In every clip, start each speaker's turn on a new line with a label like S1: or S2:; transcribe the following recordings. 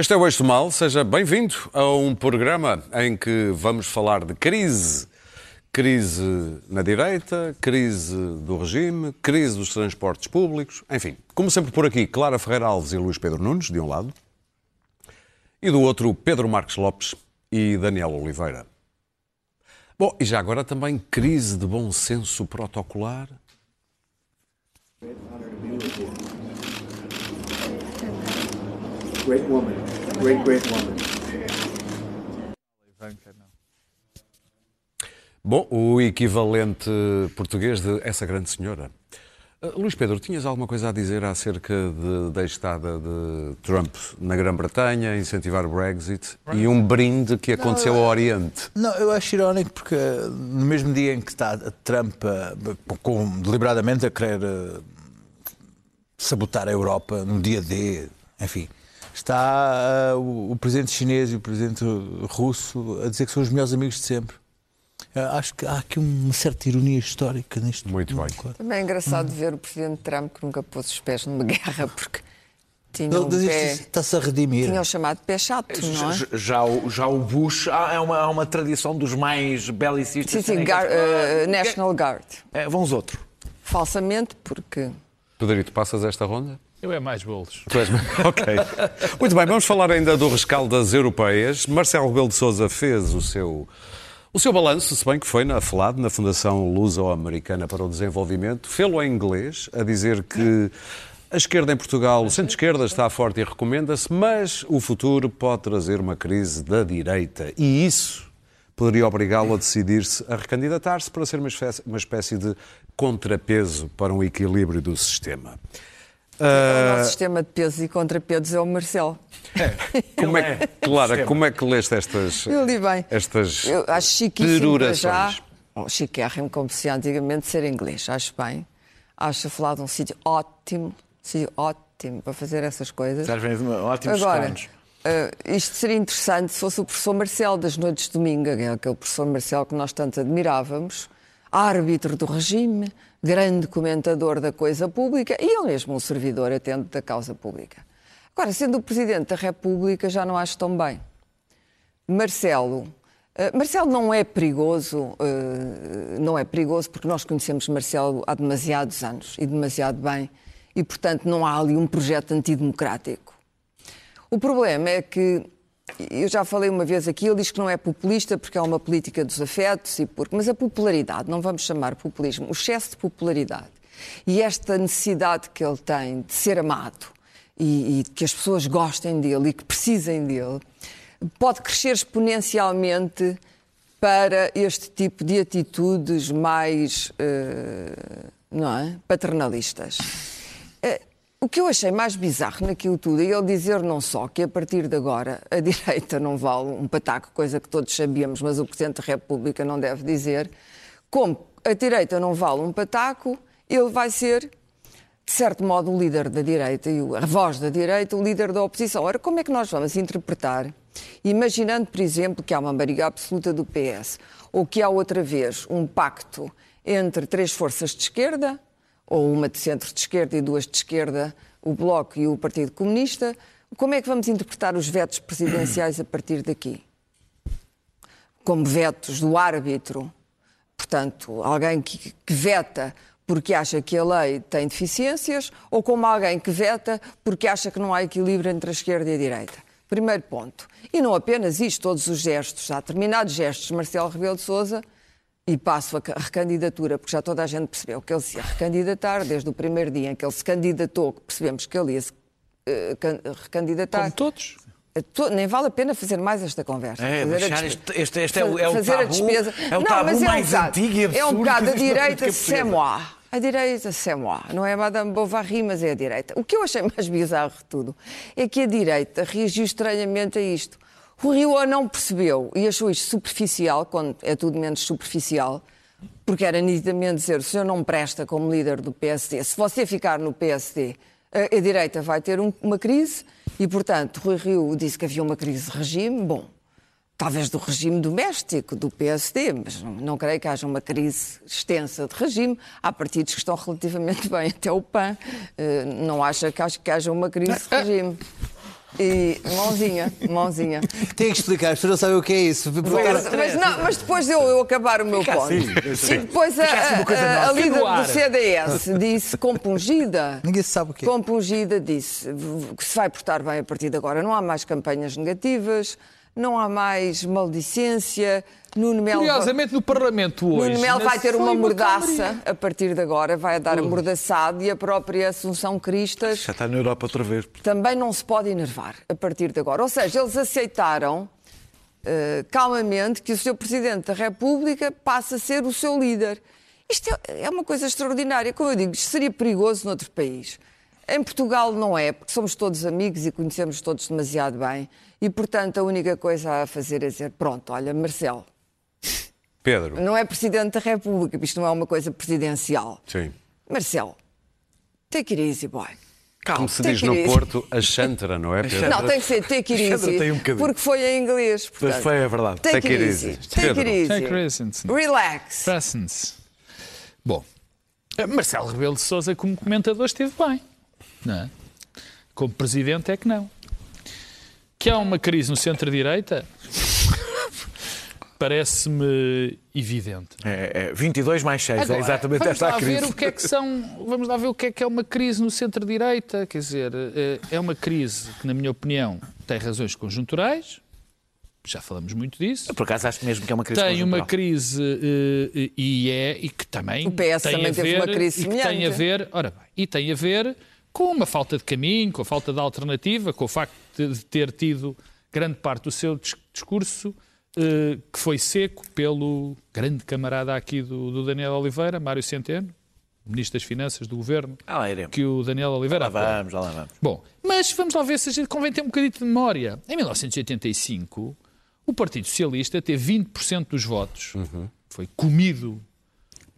S1: Este é o Eixo Mal, seja bem-vindo a um programa em que vamos falar de crise. Crise na direita, crise do regime, crise dos transportes públicos, enfim. Como sempre por aqui, Clara Ferreira Alves e Luís Pedro Nunes, de um lado, e do outro, Pedro Marques Lopes e Daniel Oliveira. Bom, e já agora também crise de bom senso protocolar.
S2: Great woman. Great, great woman.
S1: Bom, o equivalente português de essa grande senhora. Uh, Luís Pedro, tinhas alguma coisa a dizer acerca de, da estada de Trump na Grã-Bretanha, incentivar o Brexit e um brinde que aconteceu ao Oriente?
S3: Não, eu acho irónico porque no mesmo dia em que está a Trump a- com, deliberadamente a querer sabotar a Europa no dia D, enfim, está eh, o, o presidente chinês e o presidente russo a dizer que são os melhores amigos de sempre. Eh, acho que há aqui uma certa ironia histórica nisto.
S1: Muito bem.
S4: Também é engraçado ver o presidente Trump que nunca pôs os pés numa guerra porque tinha
S3: Ele
S4: um pé,
S3: Está-se a redimir.
S4: tinha o chamado pé chato, não é?
S5: Já, já o, já o Bush há, é uma, há uma tradição dos mais belicistas.
S4: Sim, sim, Gar- eh, National Guard.
S5: É, vamos outro.
S4: Falsamente, porque
S1: Pedrito, passas esta ronda?
S6: Eu é mais bolos.
S1: Tu és- Ok. Muito bem, vamos falar ainda do rescaldo das europeias. Marcelo Rebelo de Sousa fez o seu, o seu balanço, se bem que foi na FLAD, na Fundação Luso-Americana para o Desenvolvimento, fê-lo em inglês, a dizer que a esquerda em Portugal, o centro-esquerda está forte e recomenda-se, mas o futuro pode trazer uma crise da direita. E isso poderia obrigá-lo a decidir-se a recandidatar-se para ser uma espécie, uma espécie de contrapeso para um equilíbrio do sistema.
S4: O
S1: Ah,
S4: nosso sistema de pesos e contrapesos é o Marcelo.
S1: Como é,
S5: Ele é.
S1: Clara,
S5: Sistema.
S1: como é que leste estas,
S4: Eu li bem.
S1: estas
S4: Eu acho chiquíssimo para já.
S1: perurações?
S4: Oh, chiquérrimo, como se antigamente, ser inglês. Acho bem. Acho a falar de um sítio ótimo, sítio ótimo para fazer essas coisas.
S5: Ótimos
S4: Agora, eh, isto seria interessante se fosse o professor Marcelo das Noites de Domingo, é aquele professor Marcelo que nós tanto admirávamos, árbitro do regime, grande comentador da coisa pública e ele mesmo um servidor atento da causa pública. Agora, sendo o Presidente da República, já não acho tão bem. Marcelo. eh, Marcelo não é perigoso, eh, não é perigoso porque nós conhecemos Marcelo há demasiados anos e demasiado bem e, portanto, não há ali um projeto antidemocrático. O problema é que, eu já falei uma vez aqui, ele diz que não é populista porque é uma política dos afetos, e porque, mas a popularidade, não vamos chamar populismo, o excesso de popularidade e esta necessidade que ele tem de ser amado e, e que as pessoas gostem dele e que precisem dele, pode crescer exponencialmente para este tipo de atitudes mais eh, não é? paternalistas. Eh, O que eu achei mais bizarro naquilo tudo é ele dizer não só que a partir de agora a direita não vale um pataco, coisa que todos sabíamos, mas o Presidente da República não deve dizer, como a direita não vale um pataco, ele vai ser, de certo modo, o líder da direita e a voz da direita, o líder da oposição. Ora, como é que nós vamos interpretar, imaginando, por exemplo, que há uma maioria absoluta do PS, ou que há outra vez um pacto entre três forças de esquerda, ou uma de centro de esquerda e duas de esquerda, o Bloco e o Partido Comunista, como é que vamos interpretar os vetos presidenciais a partir daqui? Como vetos do árbitro, portanto, alguém que, que veta porque acha que a lei tem deficiências, ou como alguém que veta porque acha que não há equilíbrio entre a esquerda e a direita. Primeiro ponto. E não apenas isto, todos os gestos. Há determinados gestos Marcelo Rebelo de Sousa e passo a ca- a recandidatura, porque já toda a gente percebeu que ele se ia recandidatar, desde o primeiro dia em que ele se candidatou, que percebemos que ele ia se can- recandidatar.
S6: Como todos.
S4: To- Nem vale a pena fazer mais esta conversa.
S5: É,
S4: Fazer a
S5: deixar
S4: despe-
S5: este- este- este é o- é o
S4: fazer a
S5: tabu-
S4: despesa.
S5: é o
S4: Não,
S5: tabu
S4: mas é um
S5: mais antigo e
S4: É um
S5: absurdo
S4: bocado a
S5: na
S4: direita, c'est moi. A direita, c'est moi. Não é Madame Bovary, mas é a direita. O que eu achei mais bizarro de tudo é que a direita reagiu estranhamente a isto. O Rio não percebeu e achou isto superficial, quando é tudo menos superficial, porque era nitidamente dizer o senhor não presta como líder do PSD. Se você ficar no PSD, a, a direita vai ter um- uma crise e, portanto, Rui Rio disse que havia uma crise de regime. Bom, talvez do regime doméstico, do PSD, mas não, não creio que haja uma crise extensa de regime. Há partidos que estão relativamente bem, até o PAN. eh, não acha que, acho que haja uma crise de regime. E mãozinha, mãozinha.
S3: Tem que explicar, as pessoas não sabem o que é isso.
S4: Mas, mas não, mas depois de eu, eu acabar o meu ponto.
S3: assim,
S4: e depois a, a- a- a líder do CDS disse, compungida,
S3: Ninguém sabe o que é.
S4: compungida, disse que se vai portar bem a partir de agora. Não há mais campanhas negativas, não há mais maldicência. Nuno Melo,
S6: Curiosamente, no Parlamento hoje.
S4: Nuno Melo vai ter uma mordaça a partir de agora, vai dar amordaçado e a própria Assunção Cristas
S5: Já está na Europa outra vez.
S4: também não se pode enervar a partir de agora. Ou seja, eles aceitaram eh, calmamente que o seu Presidente da República passa a ser o seu líder. Isto é, é uma coisa extraordinária. Como eu digo, isto seria perigoso noutro país. Em Portugal não é, porque somos todos amigos e conhecemos todos demasiado bem. E, portanto, a única coisa a fazer é dizer: pronto, olha, Marcelo,
S1: Pedro.
S4: não é Presidente da República, isto não é uma coisa presidencial.
S1: Sim.
S4: Marcelo, take it easy, boy.
S1: Como se diz no. Porto, a Chantara, não é, Pedro?
S4: Não, tem que ser take it easy.
S5: tem um bocadinho.
S4: porque foi em inglês. Portanto,
S5: foi, é verdade.
S4: Take,
S1: Take
S4: it easy.
S1: easy.
S4: Take
S1: Pedro.
S4: it easy.
S6: Take it easy.
S4: Relax.
S6: Presence. Bom, eh, Marcelo Rebelo de Sousa como comentador esteve bem, não é? Como presidente é que não. Que há uma crise no centro-direita parece-me evidente.
S5: É, é 22 mais 6, é
S6: Agora,
S5: exatamente
S6: vamos
S5: esta
S6: lá
S5: a crise.
S6: ver o que é que são, vamos lá ver o que é que é uma crise no centro-direita, quer dizer, eh, é uma crise que na minha opinião tem razões conjunturais. Já falamos muito disso.
S5: Por acaso acho mesmo que é uma crise
S6: tem uma crise eh, e é e que também
S4: O PS
S6: tem
S4: também
S6: a
S4: teve
S6: ver,
S4: uma crise
S6: e que tem a
S4: semelhante.
S6: ver, ora bem, e tem a ver com uma falta de caminho, com a falta de alternativa, com o facto de ter tido grande parte do seu dis- discurso eh, que foi seco pelo grande camarada aqui do, do Daniel Oliveira, Mário Centeno, Ministro das Finanças do Governo,
S5: Ah, lá iremos.
S6: que o Daniel Oliveira
S5: Lá vamos, já lá vamos.
S6: Bom, mas vamos lá ver se a gente convém ter um bocadinho de memória. Em 1985, o Partido Socialista teve 20% dos votos. Foi comido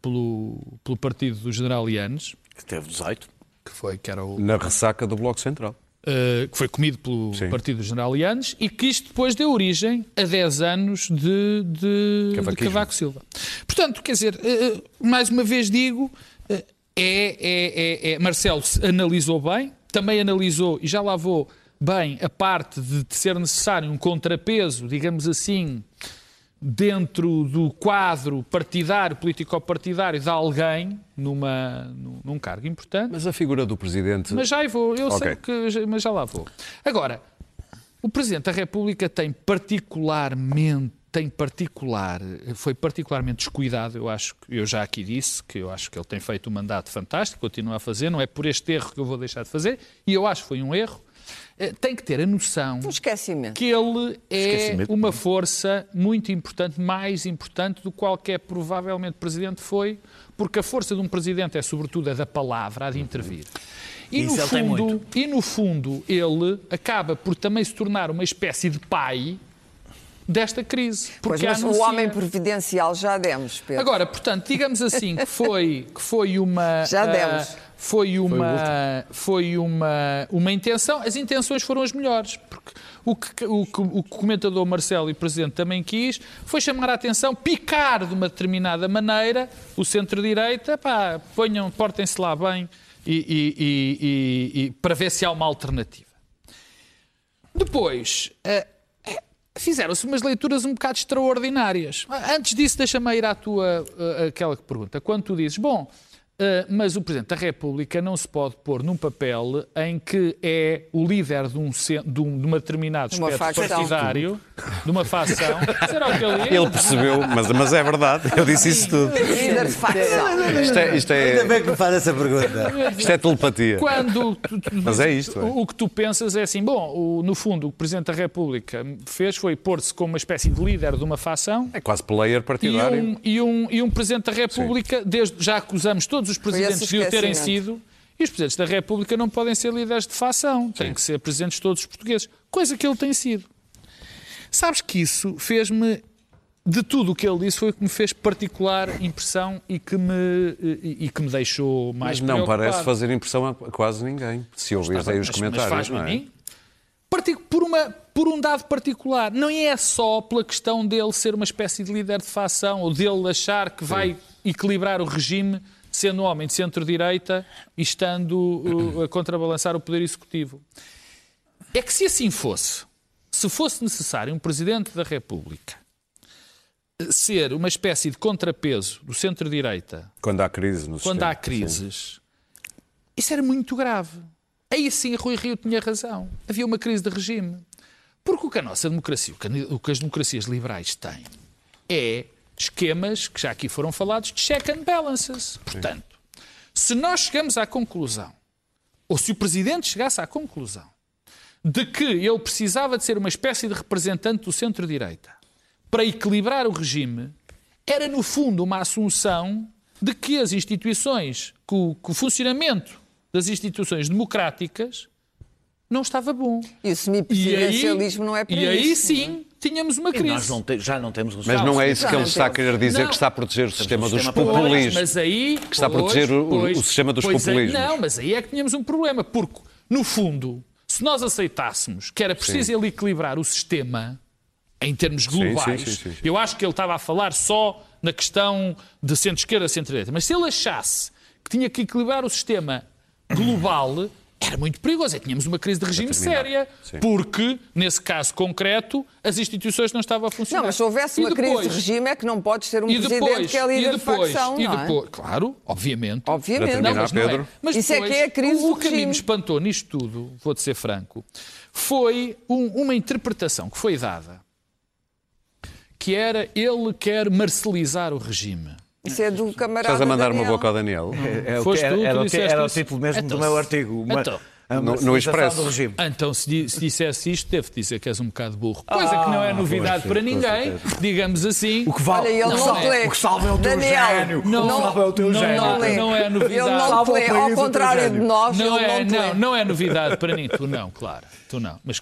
S6: pelo, pelo partido do General Yanes,
S5: Que teve 18.
S6: Que foi, que era o,
S1: Na ressaca do Bloco Central.
S6: Uh, que foi comido pelo
S1: Sim.
S6: Partido do General Yanes e que isto depois deu origem a 10 anos de, de, de. Cavaco Silva. Portanto, quer dizer, uh, mais uma vez digo, uh, é, é, é, Marcelo analisou bem, também analisou, e já lá vou, bem, a parte de, de ser necessário um contrapeso, digamos assim, dentro do quadro partidário, político-partidário de alguém numa, num, cargo importante.
S1: Mas a figura do Presidente.
S6: Mas já vou, eu sei
S1: Ok.
S6: que, mas já lá vou. Agora, o Presidente da República tem particularmente, tem particular, foi particularmente descuidado, eu acho, que- eu já aqui disse, que eu acho que ele tem feito um mandato fantástico, continua a fazer, não é por este erro que eu vou deixar de fazer, e eu acho que foi um erro, tem que ter a noção
S4: Um esquecimento.
S6: que ele é
S5: Esquecimento.
S6: uma força muito importante, mais importante do que qualquer provavelmente presidente foi, porque a força de um presidente é sobretudo a da palavra, a de intervir. E
S5: Isso
S6: no,
S5: ele tem
S6: fundo,
S5: muito.
S6: e no fundo ele acaba por também se tornar uma espécie de pai desta crise.
S4: Pois,
S6: Porque
S4: mas o
S6: anuncia-
S4: homem providencial já demos, Pedro.
S6: Agora, portanto, digamos assim que foi, que foi uma.
S4: Já
S6: ah,
S4: demos.
S6: foi uma, foi uma, uma intenção. As intenções foram as melhores. Porque o que, o, que o comentador Marcelo e o Presidente também quis foi chamar a atenção, picar de uma determinada maneira o centro-direita, pá, ponham, portem-se lá bem e, e- e- e- e- para ver se há uma alternativa. Depois, eh, fizeram-se umas leituras um bocado extraordinárias. Antes disso, deixa-me ir à tua, eh, aquela que pergunta. Quando tu dizes, bom, mas o Presidente da República não se pode pôr num papel em que é o líder de, um, de, um- de uma determinado
S4: Uma
S6: espectro
S4: facção.
S6: partidário, de uma facção. Será o que ele é?
S1: Ele percebeu, mas, mas é verdade, eu disse isso tudo.
S4: Líder de facção.
S1: Isto é, isto
S3: Ainda
S1: é,
S3: bem que me faz essa pergunta.
S1: isto é telepatia.
S6: Quando tu- tu-
S1: Mas é isto, é.
S6: O, que tu pensas é assim, bom, o- no fundo, o que o Presidente da República fez foi pôr-se como uma espécie de líder de uma facção
S1: É quase player
S6: e
S1: partidário.
S6: um, e, um, e um Presidente da República, desde, já acusamos todos os presidentes
S4: esse
S6: de o terem sido, e os Presidentes da República não podem ser líderes de facção, têm que ser presidentes de todos os portugueses, coisa que ele tem sido. Sabes que isso fez-me, de tudo o que ele disse, foi o que me fez particular impressão e que me, e, e que me deixou mais
S1: Mas não parece fazer impressão a quase ninguém. Se ouvires aí os
S6: Mas-
S1: comentários,
S6: mas
S1: não
S6: a
S1: é?
S6: mim. Por, uma, por um dado particular. Não é só pela questão dele ser uma espécie de líder de facção ou dele achar que vai equilibrar o regime sendo um homem de centro-direita e estando uh, a contrabalançar o poder executivo. é que se assim fosse, se fosse necessário um Presidente da República ser uma espécie de contrapeso do centro-direita
S1: Quando há crise no
S6: quando
S1: sistema.
S6: há crises, isso era muito grave. Aí sim Rui Rio tinha razão. Havia uma crise de regime. Porque o que a nossa democracia, o que as democracias liberais têm, é esquemas que já aqui foram falados de check and balances. Portanto, se nós chegamos à conclusão, ou se o Presidente chegasse à conclusão, de que ele precisava de ser uma espécie de representante do centro-direita para equilibrar o regime, era no fundo uma assunção de que as instituições, que o, que o funcionamento das instituições democráticas não estava bom.
S4: E o semipresidencialismo não é para
S6: e aí
S4: isso.
S6: sim tínhamos uma
S5: E
S6: crise.
S5: nós não te- já não temos
S1: Mas não é isso que ele está a querer dizer,
S6: Não.
S1: que está a proteger o sistema dos
S5: sistema
S6: Pois,
S1: populismos.
S6: mas aí,
S1: Que está a proteger o-
S6: pois,
S1: o sistema dos
S6: é,
S1: populismos.
S6: não, mas aí é que tínhamos um problema, porque, no fundo, se nós aceitássemos que era preciso ele equilibrar o sistema em termos globais,
S1: sim, sim, sim, sim.
S6: eu acho que ele estava a falar só na questão de centro-esquerda, centro-direita, mas se ele achasse que tinha que equilibrar o sistema global, era muito perigoso. É que tínhamos uma crise de regime séria,
S1: Sim.
S6: porque, nesse caso concreto, as instituições não estavam a funcionar.
S4: Não, mas se houvesse
S6: E
S4: uma crise
S6: depois-
S4: de regime é que não podes ter um
S6: e
S4: presidente
S6: depois,
S4: que é líder
S6: e depois,
S4: de facção,
S6: e
S4: não é?
S6: depois, claro, obviamente.
S4: Obviamente.
S1: Terminar,
S6: mas não
S1: Pedro.
S6: é. Mas
S4: Isso é
S6: depois,
S4: que é a crise
S6: o, que a mim
S4: regime.
S6: me espantou nisto tudo, vou-te ser franco, foi um- uma interpretação que foi dada que era ele quer marcelizar o regime.
S4: Isso é do camarada
S1: Estás a mandar uma
S4: Daniel.
S1: boca ao Daniel?
S5: É o
S6: Foste
S5: que- era, era era o título mesmo
S6: Então,
S5: do meu artigo. Uma,
S6: então.
S5: A
S1: No- Expresso.
S5: do regime.
S6: Então, se, se dissesse isto, devo dizer que és um bocado burro. Coisa que não é novidade para ninguém, digamos assim.
S5: O que vale,
S4: Olha, ele
S5: o que
S4: não lê.
S5: o que salva é o teu
S4: Daniel,
S5: gênio. O que
S6: não-
S5: salva é o teu
S6: não-
S5: gênio.
S6: não-
S4: lê.
S6: não é novidade.
S4: Ele não lê, ao contrário de nós,
S6: Não
S4: ele
S6: é,
S4: não te
S6: não,
S4: lê.
S6: não é novidade para mim. Tu não, claro. Tu não. Mas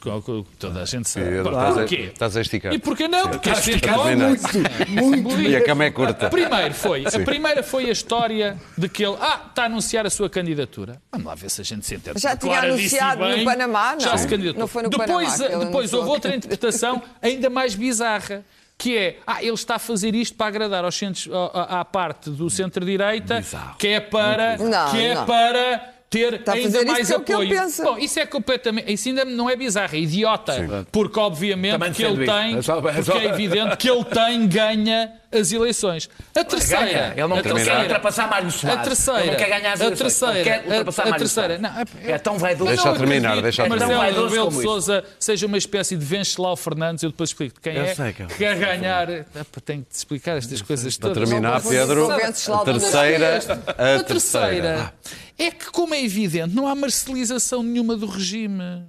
S6: toda a gente sabe. Porquê?
S1: estás a esticar.
S6: E porquê não? Porque
S1: Estás a esticar muito,
S6: muito.
S1: E a cama é curta.
S6: Primeiro foi, a primeira foi a história de que ele, ah, está a anunciar a sua candidatura. Vamos lá ver se a gente se entende.
S4: Já tinha
S6: Claradíssimo
S4: anunciado no Panamá, não?
S6: Já se candidatou.
S4: Não foi no
S6: depois,
S4: Panamá
S6: depois houve outra interpretação ainda mais bizarra. Que é, ah, ele está a fazer isto para agradar aos centros, à, à- parte do centro-direita, que é para,
S4: Não,
S6: que é
S4: não.
S6: para ter
S4: Está a
S6: ainda
S4: fazer
S6: mais
S4: é o que ele
S6: apoio.
S4: pensa.
S6: Bom, isso é completamente, isso ainda não é bizarro, é idiota, porque obviamente
S5: Também
S6: que ele tem.
S5: É só- é
S6: porque é evidente que ele tem ganha as eleições. A terceira,
S5: Ganha. Ele não
S6: a
S5: quer- ultrapassar Mário Soares.
S6: A terceira,
S5: Ele não quer ganhar as
S6: a
S5: eleições.
S6: terceira,
S5: Ele quer ultrapassar
S6: a, a
S5: Mário
S6: terceira, não,
S5: É tão vaidoso.
S6: mas
S1: Deixa terminar, deixa terminar.
S6: Marcelo
S5: É
S6: Rebelo de Sousa seja uma espécie de Venceslau Fernandes, eu depois explico quem
S5: Eu
S6: é,
S5: sei que é
S6: quer ganhar. Tenho que te explicar estas coisas
S1: Para
S6: todas.
S1: terminar,
S4: Não confundir
S1: Pedro, a terceira, a
S6: A terceira é que, como é evidente, não há marcialização nenhuma do regime.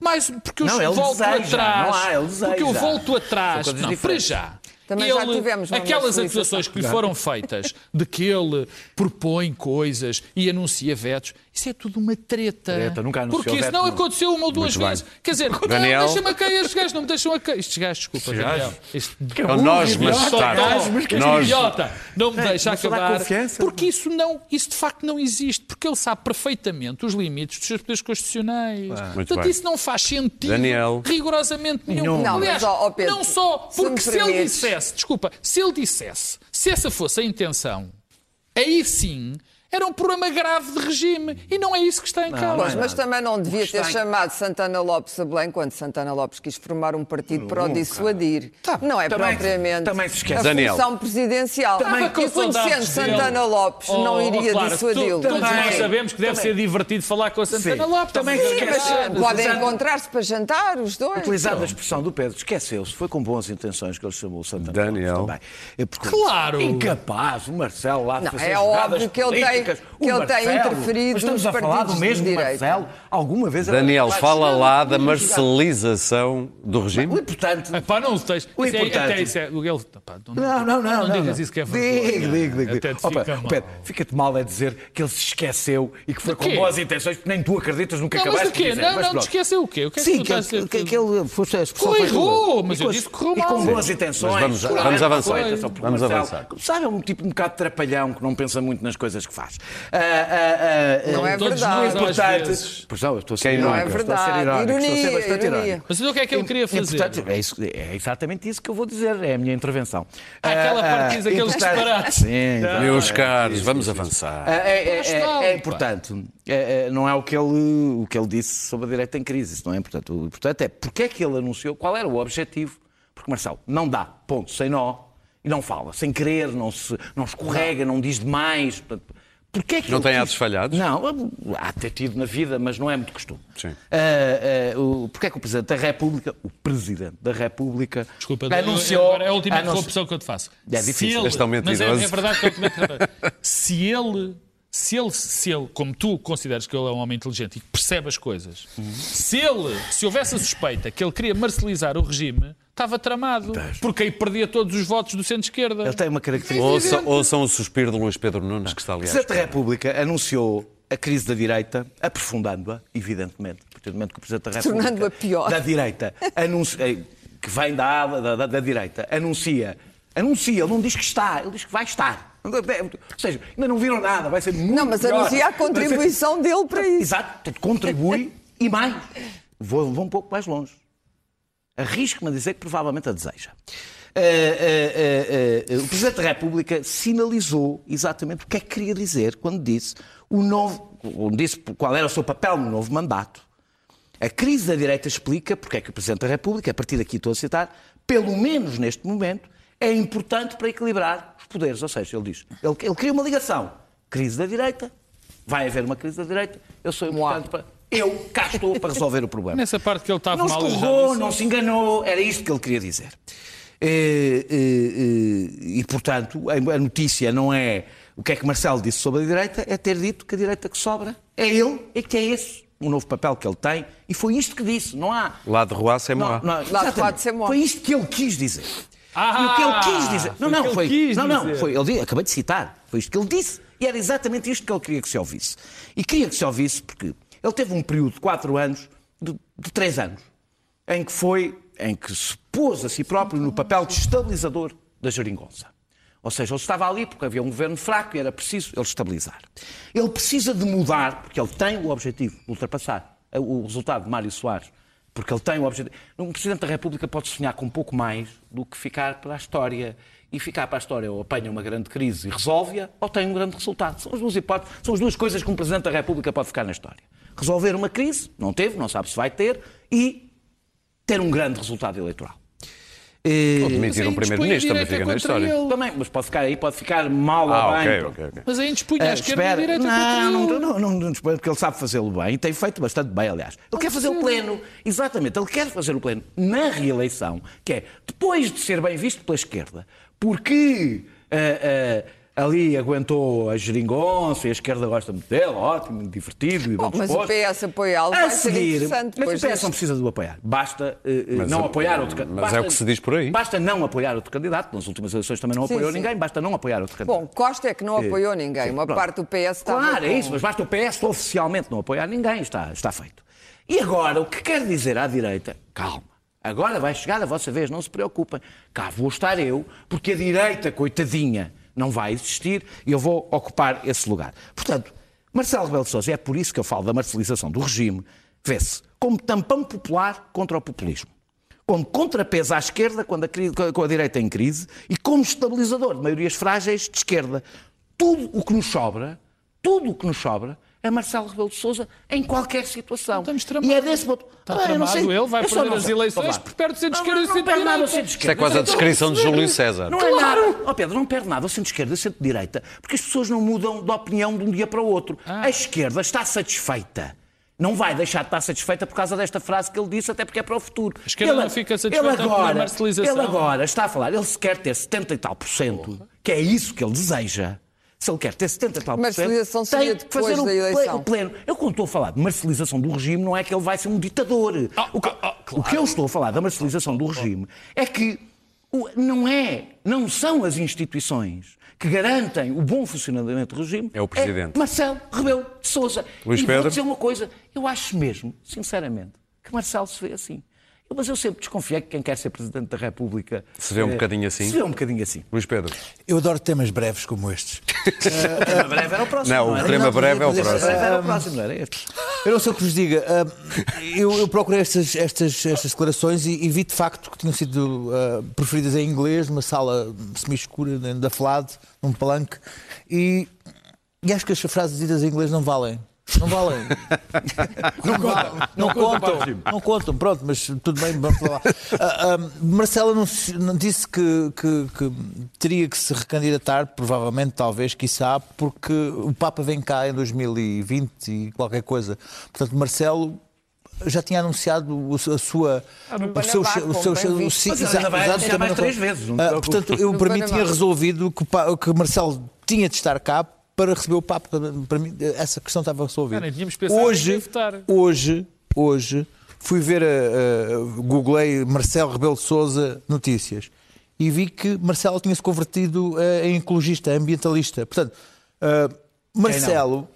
S6: Mais, porque eu
S5: Não,
S6: volto
S5: deseja,
S6: atrás.
S5: não há, ele deseja.
S6: porque eu volto atrás. Não, para já.
S4: Também já
S6: Ele-
S4: tivemos uma
S6: aquelas acusações que lhe foram feitas de que ele propõe coisas e anuncia vetos, isso é tudo uma treta.
S5: Treta, nunca anunciou
S6: Porque isso não aconteceu uma ou duas
S1: Muito
S6: vezes.
S1: bem.
S6: Quer dizer,
S1: Daniel.
S6: não, deixa-me a cair, estes gajos não me deixam a cair. Estes gajos, desculpa, Daniel. Este-
S1: Então nós, mas
S6: Idiota,
S1: está.
S6: mas que
S1: Nós,
S6: idiota, não me deixa
S5: se dá
S6: acabar. Porque isso não, isso de facto não existe, porque ele sabe perfeitamente os limites dos seus poderes constitucionais.
S1: Muito
S6: Portanto,
S1: bem.
S6: isso não faz sentido
S1: Daniel.
S6: rigorosamente nenhum.
S4: Não, mas,
S6: Aliás,
S4: ó, Pedro,
S6: não só
S4: se me
S6: porque se, ele
S4: permites.
S6: dissesse, desculpa, se ele dissesse, se essa fosse a intenção, aí sim era um problema grave de regime e não é isso que está em causa.
S4: Pois, mas também não devia ter
S5: em-
S4: chamado Santana Lopes a Belém quando Santana Lopes quis formar um partido para o dissuadir. não é
S5: Também-
S4: propriamente
S5: também se esquece.
S4: a
S1: Daniel.
S4: função presidencial.
S6: Estava com
S4: e conhecendo Santana. Lopes,
S6: Oh,
S4: não
S6: oh,
S4: iria
S6: Clara,
S4: dissuadi-lo.
S6: Todos nós
S5: Também.
S6: sabemos que deve ser divertido falar com a Santana
S5: Sim.
S6: Lopes.
S5: Também
S6: Estamos
S5: se.
S4: Mas podem
S5: Santana-
S4: encontrar-se para jantar, os dois.
S5: Utilizando a expressão do Pedro, esqueceu-se, foi com boas intenções que ele chamou o Santana
S1: Daniel.
S5: Lopes também. É porque-
S6: Claro.
S5: Incapaz, o Marcelo lá de
S4: Não,
S5: fazer
S4: é óbvio que ele tem-
S5: políticas.
S4: que
S5: O
S4: ele tem interferido
S5: mas estamos
S4: nos
S5: a falar do
S4: partidos de
S5: mesmo. Marcelo. Alguma vez
S1: Daniel, fala lá da marcialização do
S5: O
S1: regime.
S5: importante.
S6: Epá, não tens.
S5: O
S6: é-
S5: importante-
S6: isso é- não,
S5: Não, não, não.
S6: Não digas isso que é
S5: Digo,
S6: vergonha.
S5: digo, digo.
S6: Te
S5: Ó,
S6: fica
S5: Pedro,
S6: mal.
S5: Fica-te mal é dizer que ele se esqueceu e que foi
S6: De
S5: com boas intenções, porque nem tu acreditas no que
S6: Não, mas
S5: acabaste
S6: o quê?
S5: de dizer.
S6: Não,
S5: Mas
S6: não, te esqueceu o quê? O que é que
S5: Sim, que, ele foste a expressão
S6: errou, mas
S5: E
S6: eu
S5: com-
S6: disse que correu
S5: E com
S6: mal.
S5: boas intenções.
S1: Vamos- avançar. Vamos avançar.
S5: Sabe, é um tipo um bocado trapalhão que não pensa muito nas coisas que faz.
S7: Ah, ah,
S4: Não é
S6: Todos
S4: verdade.
S6: nós, vezes.
S7: pois não, eu estou a ser
S1: Quem não
S7: irónico,
S1: é
S7: estou a ser
S4: verdade.
S7: irónico, estou a ser
S4: Ironia,
S7: bastante
S4: ironia.
S7: irónico.
S6: Mas então o que é que ele queria
S7: E,
S6: fazer?
S7: portanto, é, isso- é exatamente isso que eu vou dizer, é a minha intervenção.
S6: Aquela
S7: Ah,
S6: parte que diz aqueles
S7: e,
S6: disparates.
S7: Sim, exato.
S1: Meus caros, vamos avançar.
S7: É, é, é, é, é importante. É, é, não é o que, ele, o que ele disse sobre a direita em crise. Isso não é importante. O importante é porque é que ele anunciou, qual era o objetivo. Porque, Marcelo, não dá, ponto, sem nó, e não fala, sem querer, não, se, não escorrega, não diz demais. Portanto, Porquê é que
S1: Não tem atos falhados?
S7: Não, há de ter tido na vida, mas não é muito costume.
S1: Sim.
S7: Ah, ah, o- Porquê é que o Presidente da República, o Presidente da República,
S6: Desculpa,
S7: anunciou...
S6: é a última
S7: anunci-
S6: que eu te faço.
S7: É
S6: Se
S7: difícil.
S6: ele- mas é, é verdade que é a última. Se ele, se ele, se ele, como tu consideras que ele é um homem inteligente e que percebe as coisas, se ele, se houvesse a suspeita que ele queria marcelizar o regime, estava tramado. Porque aí perdia todos os votos do centro-esquerda.
S7: Ele tem uma característica...
S1: Ouçam, ouçam o suspiro de Luís Pedro Nunes, que está
S7: O
S1: aliás.
S7: Presidente da República anunciou a crise da direita, aprofundando-a, evidentemente, a partir do momento que o Presidente da República...
S4: Tornando-a pior.
S7: Da direita, anuncia, eh, que vem da ala da, da- da direita, anuncia, anuncia, ele não diz que está, ele diz que vai estar. Ou seja, ainda não viram nada, vai ser muito
S4: Não, mas
S7: pior.
S4: anuncia a
S7: ser-
S4: contribuição dele para isso.
S7: Exato, contribui e mais. Vou, vou um pouco mais longe. Arrisco-me a dizer que provavelmente a deseja. Eh, eh, eh, o Presidente da República sinalizou exatamente o que é que queria dizer quando disse, o novo, quando disse qual era o seu papel no novo mandato. A crise da direita explica porque é que o Presidente da República, a partir daqui estou a citar, pelo menos neste momento, é importante para equilibrar os poderes. Ou seja, ele diz, ele, ele cria uma ligação. Crise da direita, vai haver uma crise da direita, eu sou importante para... Eu cá estou para resolver o problema.
S6: Nessa parte que ele estava
S7: Não
S6: mal. já
S7: escorregou,
S6: disse.
S7: não se enganou, era isto que ele queria dizer. Eh, eh, eh, E, portanto, a notícia não é o que é que Marcelo disse sobre a direita, é ter dito que a direita que sobra é ele e que é esse o novo papel que ele tem. E foi isto que disse, não há.
S1: Lá de Roá, sem
S7: Não,
S1: Moá.
S7: não,
S4: Lá de de Semoá.
S7: Foi isto que ele quis dizer.
S6: Ah,
S7: e o que ele quis dizer. Não,
S6: foi
S7: não, foi.
S6: quis
S7: não, não,
S6: dizer.
S7: foi. Ele, acabei de citar. Foi isto que ele disse. E era exatamente isto que ele queria que se ouvisse. E queria que se ouvisse porque ele teve um período de quatro anos, de, de três anos, em que foi, em que se pôs a si próprio no papel de estabilizador da geringonça. Ou seja, ele estava ali porque havia um governo fraco e era preciso ele estabilizar. Ele precisa de mudar, porque ele tem o objetivo de ultrapassar o resultado de Mário Soares, porque ele tem o objetivo. Um Presidente da República pode sonhar com um pouco mais do que ficar para a história. E ficar para a história ou apanha uma grande crise e resolve-a, ou tem um grande resultado. São as duas hipóteses, são as duas coisas que um Presidente da República pode ficar na história. Resolver uma crise, não teve, não sabe se vai ter, e ter um grande resultado eleitoral. Eh,
S1: Ou demitir um primeiro-ministro, também fica na história.
S6: ele.
S7: Também, mas pode ficar aí, pode ficar mal
S1: Ah,
S7: ou
S1: ok,
S7: bem.
S1: ok, ok.
S6: Mas aí dispunha a
S7: Ah,
S6: esquerda e
S7: espera,
S6: direita
S7: não,
S6: contra
S7: não,
S6: ele.
S7: não, não, não, porque ele sabe fazê-lo bem e tem feito bastante bem, aliás. Ele quer fazer o pleno, exatamente, ele quer fazer o pleno na reeleição, que é depois de ser bem visto pela esquerda, porque ah, ah, ali aguentou a geringonça e a esquerda gosta muito dele, ótimo, divertido e bem
S4: Bom, mas o. PS apoiá-lo
S7: A
S4: vai ser
S7: seguir,
S4: interessante
S7: mas o PS
S4: deste.
S7: não precisa do apoiar. Basta eh, eh,
S1: Mas
S7: não
S1: é-
S7: apoiar outro candidato.
S1: mas é o que se diz por aí.
S7: Basta não apoiar outro candidato. Nas últimas eleições também não
S4: Sim,
S7: apoiou
S4: sim.
S7: ninguém. Basta não apoiar outro candidato.
S4: Bom, Costa é que não apoiou ninguém. Uma
S7: pronto.
S4: parte do PS estava
S7: Claro,
S4: com...
S7: é isso, mas basta o PS oficialmente não apoiar ninguém, está, está feito. E agora, o que quer dizer à direita? Calma, agora vai chegar a vossa vez, não se preocupem. Cá vou estar eu, porque a direita, coitadinha, não vai existir e eu vou ocupar esse lugar. Portanto, Marcelo Rebelo de Sousa, é por isso que eu falo da marcelização do regime, vê-se como tampão popular contra o populismo como contrapeso à esquerda quando a, com a direita em crise e como estabilizador de maiorias frágeis de esquerda. Tudo o que nos sobra, tudo o que nos sobra é Marcelo Rebelo de Sousa em qualquer situação.
S6: Estamos tramados.
S7: E é desse ponto.
S6: Está
S7: Ah,
S6: tramado
S7: sei.
S6: ele, vai
S7: Eu só
S6: perder as eleições porque perde o centro-esquerda e o
S7: Não, não perde nada ao
S6: centro-direita.
S1: Isto é quase a descrição de Júlio César.
S7: Não é nada. Ó Pedro, não perde nada ao centro-esquerda e ao centro-direita, porque as pessoas não mudam de opinião de um dia para o outro.
S6: Ah.
S7: A esquerda está satisfeita. Não vai deixar de estar satisfeita por causa desta frase que ele disse, até porque é para o futuro.
S6: A esquerda não fica satisfeita
S7: ele
S6: pela
S7: agora,
S6: marcelização.
S7: Ele agora está a falar, ele se quer ter 70 e tal por cento, que é isso que ele deseja. Se ele quer ter 70 e tal por cento,
S4: Marcelização seria
S7: tem que
S4: depois
S7: fazer
S4: da eleição.
S7: o pleno. Eu quando estou a falar de marcelização do regime, não é que ele vai ser um ditador. o, que, o que eu estou a falar da marcelização do regime é que não é, não são as instituições que garantem o bom funcionamento do regime.
S1: É o Presidente.
S7: Marcelo Rebelo de Sousa.
S1: Luís
S7: e
S1: Pedro?
S7: vou dizer uma coisa, eu acho mesmo, sinceramente, que Marcelo se vê assim. Mas eu sempre desconfiei que quem quer ser Presidente da República...
S1: Se vê um
S7: eh,
S1: bocadinho assim?
S7: Se vê um bocadinho assim.
S1: Luís Pedro.
S3: Eu adoro temas breves como estes.
S7: O tema breve era o próximo.
S1: Não, o
S7: era?
S1: tema breve é o próximo.
S7: breve era o próximo, não era este.
S3: Eu não sei o que vos diga. Ah, eu, eu procurei estas, estas, estas declarações e, e vi de facto que tinham sido ah, preferidas em inglês, numa sala semi-escura dentro da FLAD, num palanque, e, e acho que as frases ditas em inglês não valem. Não valem. Não, valem. não, contam. Não contam, pronto, mas tudo bem. Vamos lá. Ah, ah, Marcelo anunci- disse que, que- que teria que se recandidatar, provavelmente, talvez, quiçá, porque o Papa vem cá em 2020 e qualquer coisa. Portanto, Marcelo já tinha anunciado o- a sua.
S4: no
S3: o seu,
S4: Panamá,
S3: o seu, o-
S7: Mas ainda vai anunciar mais
S3: não-
S7: três vezes, não
S3: Ah. Portanto, eu, para mim, tinha resolvido que, que Marcelo tinha de estar cá para receber o Papa. Para, mim, essa questão estava resolvida.
S6: Ah, nem tínhamos pensado em
S3: hoje, hoje, hoje, fui ver, a, a, googlei Marcelo Rebelo de Souza notícias e vi que Marcelo tinha se convertido em ecologista, ambientalista. Portanto, ah, Marcelo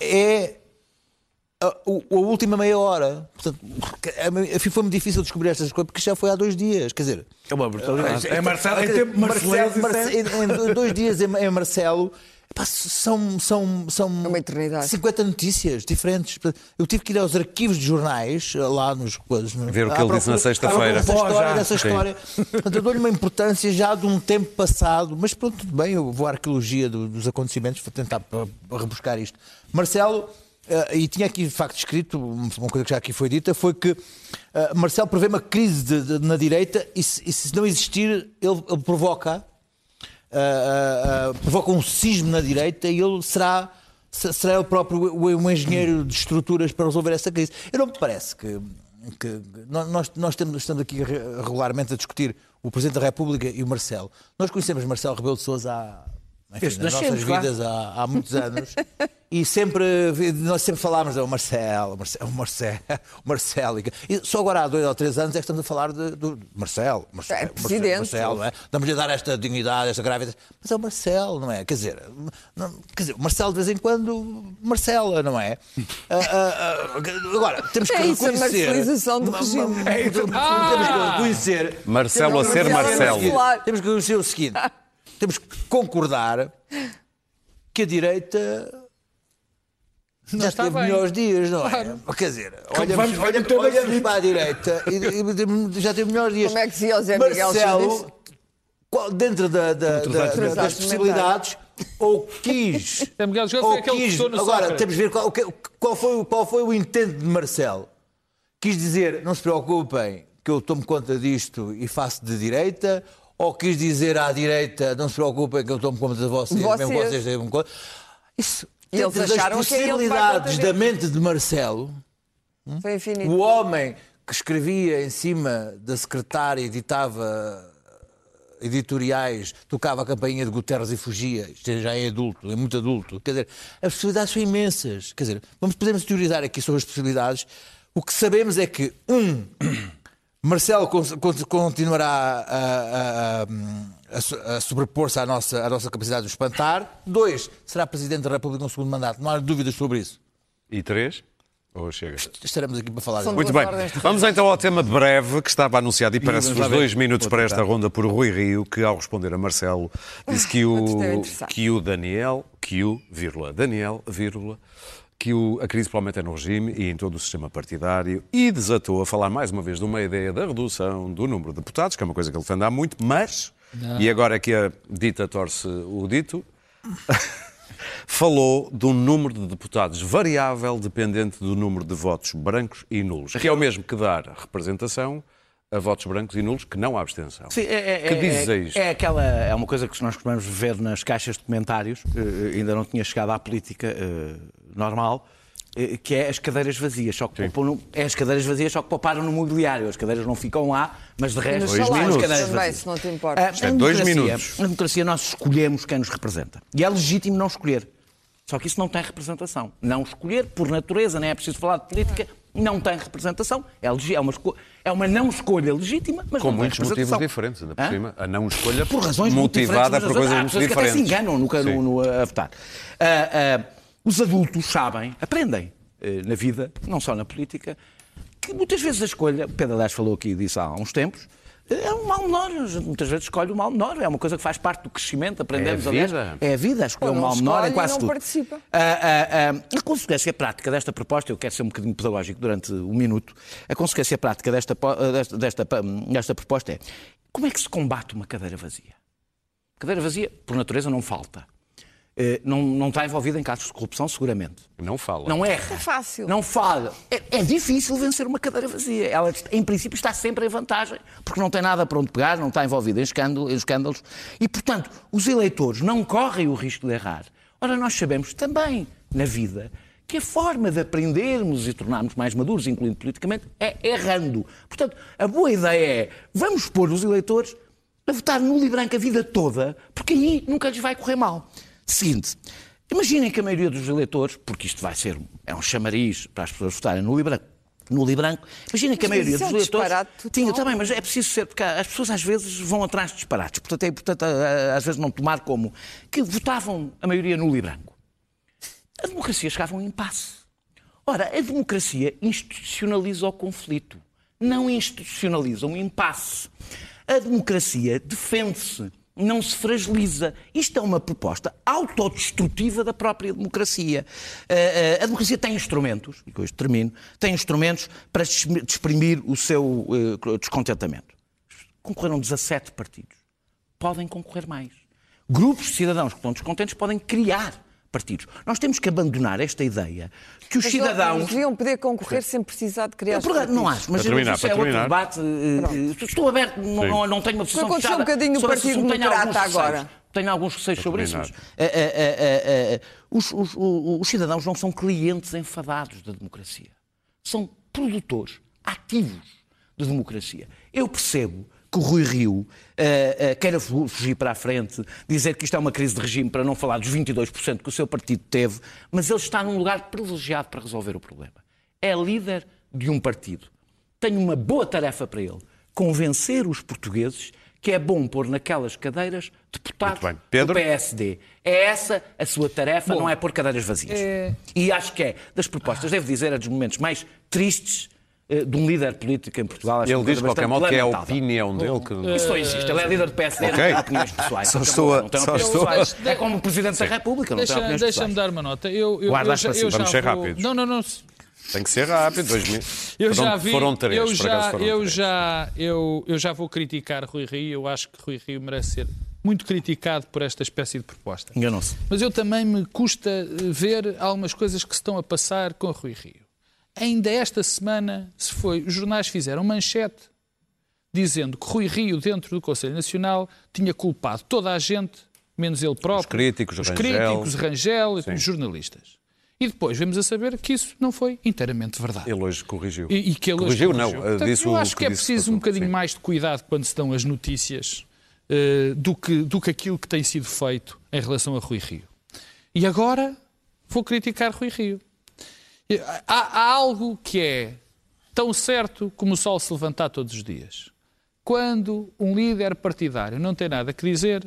S3: é a, o- a última meia hora. Portanto, foi-me difícil descobrir estas coisas porque já foi há dois dias. Quer dizer,
S7: É uma brutalidade. É Marcelo,
S3: dizer,
S7: tempo Marcelo.
S3: Marcelo- Marce- em, em dois dias em, em Marcelo. Pá, são, são, são
S4: É uma eternidade.
S3: 50 notícias diferentes. Eu tive que ir aos arquivos de jornais, lá nos coisas.
S1: Ver o que ele disse na sexta-feira.
S3: Dessa história. Portanto, eu dou-lhe uma importância já de um tempo passado, mas pronto, tudo bem, eu vou à arqueologia do- dos acontecimentos, vou tentar pa- rebuscar isto. Marcelo, eh, e tinha aqui de facto escrito, uma coisa que já aqui foi dita, foi que eh, Marcelo prevê uma crise de- de- na direita e se, e se não existir, ele, ele provoca ah, ah, ah, provoca um cisma na direita e ele será, se- será ele próprio o, engenheiro de estruturas para resolver essa crise. Eu não me parece que. que nós, nós temos, estamos aqui re- regularmente a discutir o Presidente da República e o Marcelo. Nós conhecemos Marcelo Rebelo de Sousa há, enfim,
S7: Desde
S3: nas nossas vidas há, há muitos anos e sempre nós sempre falámos do Marcelo, o Marcelo, Marcelo, Marcelo. E só agora há dois ou três anos é que estamos a falar de, do Marcelo, Marcelo,
S4: É,
S3: Marcelo,
S4: presidente.
S3: Marcelo, não é? Estamos a dar esta dignidade, esta gravidade. Mas é o Marcelo, não é? Quer dizer, não- quer dizer, o Marcelo de vez em quando Marcela, não é? Ah, ah, ah, agora, temos que
S4: É isso, a
S3: reconhecer.
S4: marcelização do
S3: Ma-
S4: regime.
S3: ma- Temos que reconhecer.
S1: Marcelo a ser
S4: Marcelo.
S1: Marcelo.
S3: Temos que reconhecer o seguinte: temos que concordar que a direita. Já
S6: está
S3: teve
S6: bem.
S3: melhores dias, não é?
S6: Claro.
S3: Quer dizer,
S7: vamos
S3: olhamos,
S7: ver
S3: olhamos, para a direita e, e já teve melhores dias.
S4: Como é que o Zé Miguel
S3: Marcelo, qual- dentro da- da- da- das possibilidades, ou quis.
S6: Zé Miguel Chávez foi
S3: ou quis agora, temos de ver qual, qual foi, o- qual foi o intento de Marcelo. Quis dizer, não se preocupem, que eu tomo conta disto e faço de direita, ou quis dizer à direita, não se preocupem, que eu tomo conta de vocês,
S4: Vocês.
S3: mesmo vocês tenham conta. Isso,
S4: eles acharam que é que vai
S3: possibilidades
S4: contra
S3: da mente de Marcelo,
S4: Foi infinito.
S3: o homem que escrevia em cima da secretária, editava editoriais, tocava a campainha de Guterres e fugia, isto já é adulto, é muito adulto. Quer dizer, as possibilidades são imensas. Quer dizer, vamos, podemos teorizar aqui sobre as possibilidades. O que sabemos é que, um, Marcelo con- con- continuará a, a- a- a so- a sobrepor-se à nossa, à nossa capacidade de o espantar. Dois, será Presidente da República no segundo mandato. Não há dúvidas sobre isso.
S1: E três? Ou chega?
S3: Estaremos aqui para falar
S4: São
S3: disso.
S1: Muito bem. Vamos então ao tema breve que estava anunciado e parece os dois minutos para esta ronda por Rui Rio, que ao responder a Marcelo disse que
S4: é
S1: o,
S4: interessante.
S1: que o Daniel, que o, vírgula, Daniel, vírgula, que o, a crise provavelmente é no regime e em todo o sistema partidário e desatou a falar mais uma vez de uma ideia da redução do número de deputados, que é uma coisa que ele defende há muito, mas, e agora é que a dita torce o dito, falou de um número de deputados variável dependente do número de votos brancos e nulos, que é o mesmo que dar representação a votos brancos e nulos que não há abstenção.
S7: Sim, é, é,
S1: que
S7: é-
S1: dizes a
S7: é-
S1: isto?
S7: É aquela, é uma coisa que nós costumamos ver nas caixas de comentários, eh, ainda não tinha chegado à política eh, normal, eh, que é as cadeiras vazias. Só que poupam no- é as cadeiras vazias, só que pouparam no mobiliário. As cadeiras não ficam lá, mas de resto
S4: nos
S7: são as cadeiras
S4: também,
S7: vazias.
S4: se não te importa.
S7: Ah,
S1: é
S7: na
S1: dois
S7: democracia-
S1: minutos.
S7: Na democracia nós escolhemos quem nos representa. E é legítimo não escolher. Só que isso não tem representação. Não escolher, por natureza, nem é preciso falar de política, não tem representação. É, legi- é, uma, esco- é uma não escolha legítima, mas
S1: Com
S7: não tem
S1: muitos motivos diferentes, ainda por
S7: Hã?
S1: cima. A não escolha
S7: Por razões muito
S1: motivada
S7: diferentes,
S1: por coisas
S7: há
S1: muito
S7: pessoas que até se
S1: diferentes.
S7: enganam no, no, no- a votar. Ah, ah, os adultos sabem, aprendem eh, na vida, não só na política, que muitas vezes a escolha, o Pedro Aliás falou aqui disso há uns tempos, é um mal menor. A muitas vezes escolhe o mal menor. É uma coisa que faz parte do crescimento. Aprendemos
S1: É a vida.
S7: É a vida. Escolher
S4: não
S7: mal menor
S4: e
S7: quase
S4: não
S7: tudo.
S4: participa.
S7: Ah, ah, ah, a consequência prática desta proposta, eu quero ser um bocadinho pedagógico durante um minuto, a consequência prática desta, desta, desta, desta proposta é como é que se combate uma cadeira vazia? Cadeira vazia, por natureza, não falta. Eh, Não, não está envolvida em casos de corrupção, seguramente.
S1: Não fala.
S7: Não erra.
S4: É fácil.
S7: Não fala. É, é difícil vencer uma cadeira vazia. Ela, em princípio, está sempre em vantagem, porque não tem nada para onde pegar, não está envolvida em escândalo- em escândalos. E, portanto, os eleitores não correm o risco de errar. Ora, nós sabemos também, na vida, que a forma de aprendermos e tornarmos mais maduros, incluindo politicamente, é errando. Portanto, a boa ideia é vamos pôr os eleitores a votar nulo e branco a vida toda, porque aí nunca lhes vai correr mal. Seguinte, imaginem que a maioria dos eleitores, porque isto vai ser é um chamariz para as pessoas votarem nulo e branco, nulo e branco, imaginem que a maioria
S4: é
S7: dos eleitores... Tinha, também, mas é preciso ser, porque as pessoas às vezes vão atrás de disparates, portanto é importante ah, às vezes não tomar como que votavam a maioria nulo e branco. A democracia chegava a um impasse. Ora, a democracia institucionaliza o conflito, não institucionaliza um impasse. A democracia defende-se, não se fragiliza. Isto é uma proposta autodestrutiva da própria democracia. Eh, eh, A democracia tem instrumentos, e com isto termino, tem instrumentos para exprimir o seu eh, descontentamento. Concorreram 17 partidos. Podem concorrer mais. Grupos de cidadãos que estão descontentes podem criar partidos. Nós temos que abandonar esta ideia que os
S4: Mas
S7: cidadãos.
S4: eles deviam poder concorrer sem precisar de criar
S7: Eu, não acho, mas
S1: Para terminar,
S7: isso é
S1: para
S7: outro
S1: terminar.
S7: debate. eh, Estou aberto, não, não, tenho uma posição
S4: aconteceu
S7: fechada
S4: um bocadinho
S7: esse
S4: Partido
S7: assunto, tenho alguns
S4: Democrata agora.
S7: Tenho alguns receios sobre isso. Mas, eh, eh, os, os- os- os cidadãos não são clientes enfadados da democracia. São produtores ativos de democracia. Eu percebo que o Rui Rio eh, eh, queira fu- fugir para a frente, dizer que isto é uma crise de regime, para não falar dos 22% que o seu partido teve, mas ele está num lugar privilegiado para resolver o problema. É líder de um partido. Tem uma boa tarefa para ele: convencer os portugueses que é bom pôr naquelas cadeiras deputados do PSD. É essa a sua tarefa, não é pôr cadeiras vazias. E acho que é, das propostas, devo dizer, é dos momentos mais tristes de um líder político em Portugal. Acho
S1: Ele diz, de qualquer modo, que é a opinião dele. Que...
S7: Isso só existe. Ele é líder do PSD, não
S1: Ok.
S7: tem opiniões pessoais.
S1: Só
S7: Não tem-
S1: estou a-
S7: não tem
S1: só
S7: opiniões
S1: estou a-
S7: pessoais. É como o Presidente da República, não tem
S6: Deixa-
S7: opiniões
S6: Deixa-me dar uma nota. Eu, eu,
S7: Guarda
S6: eu já, eu já
S1: Vamos ser
S6: vou-
S1: rápidos.
S6: Não, não, não.
S1: Tem que ser rápido. Dois mil...
S6: Eu
S1: foram,
S6: já vi.
S1: Foram três.
S6: eu
S1: por
S6: já,
S1: acaso foram
S6: eu
S1: três.
S6: já, eu, eu já vou criticar Rui Rio. Eu acho que Rui Rio merece ser muito criticado por esta espécie de proposta.
S7: Enganou-se.
S6: Mas eu também me custa eh, ver algumas coisas que se estão a passar com Rui Rio. Ainda esta semana se foi, os jornais fizeram manchete dizendo que Rui Rio, dentro do Conselho Nacional, tinha culpado toda a gente, menos ele próprio.
S1: Os críticos,
S6: os
S1: Rangel.
S6: críticos, Rangel e os jornalistas. E depois vemos a saber que isso não foi inteiramente verdade.
S1: Ele hoje corrigiu.
S6: E, e que ele
S1: corrigiu,
S6: hoje
S1: não.
S6: corrigiu.
S1: eh,
S6: Portanto,
S1: disse
S6: eu acho que, é
S1: disse
S6: preciso um bocadinho
S1: Sim.
S6: mais de cuidado quando se dão as notícias eh, do, que, do que aquilo que tem sido feito em relação a Rui Rio. E agora vou criticar Rui Rio. Há, há algo que é tão certo como o sol se levantar todos os dias. Quando um líder partidário não tem nada que dizer,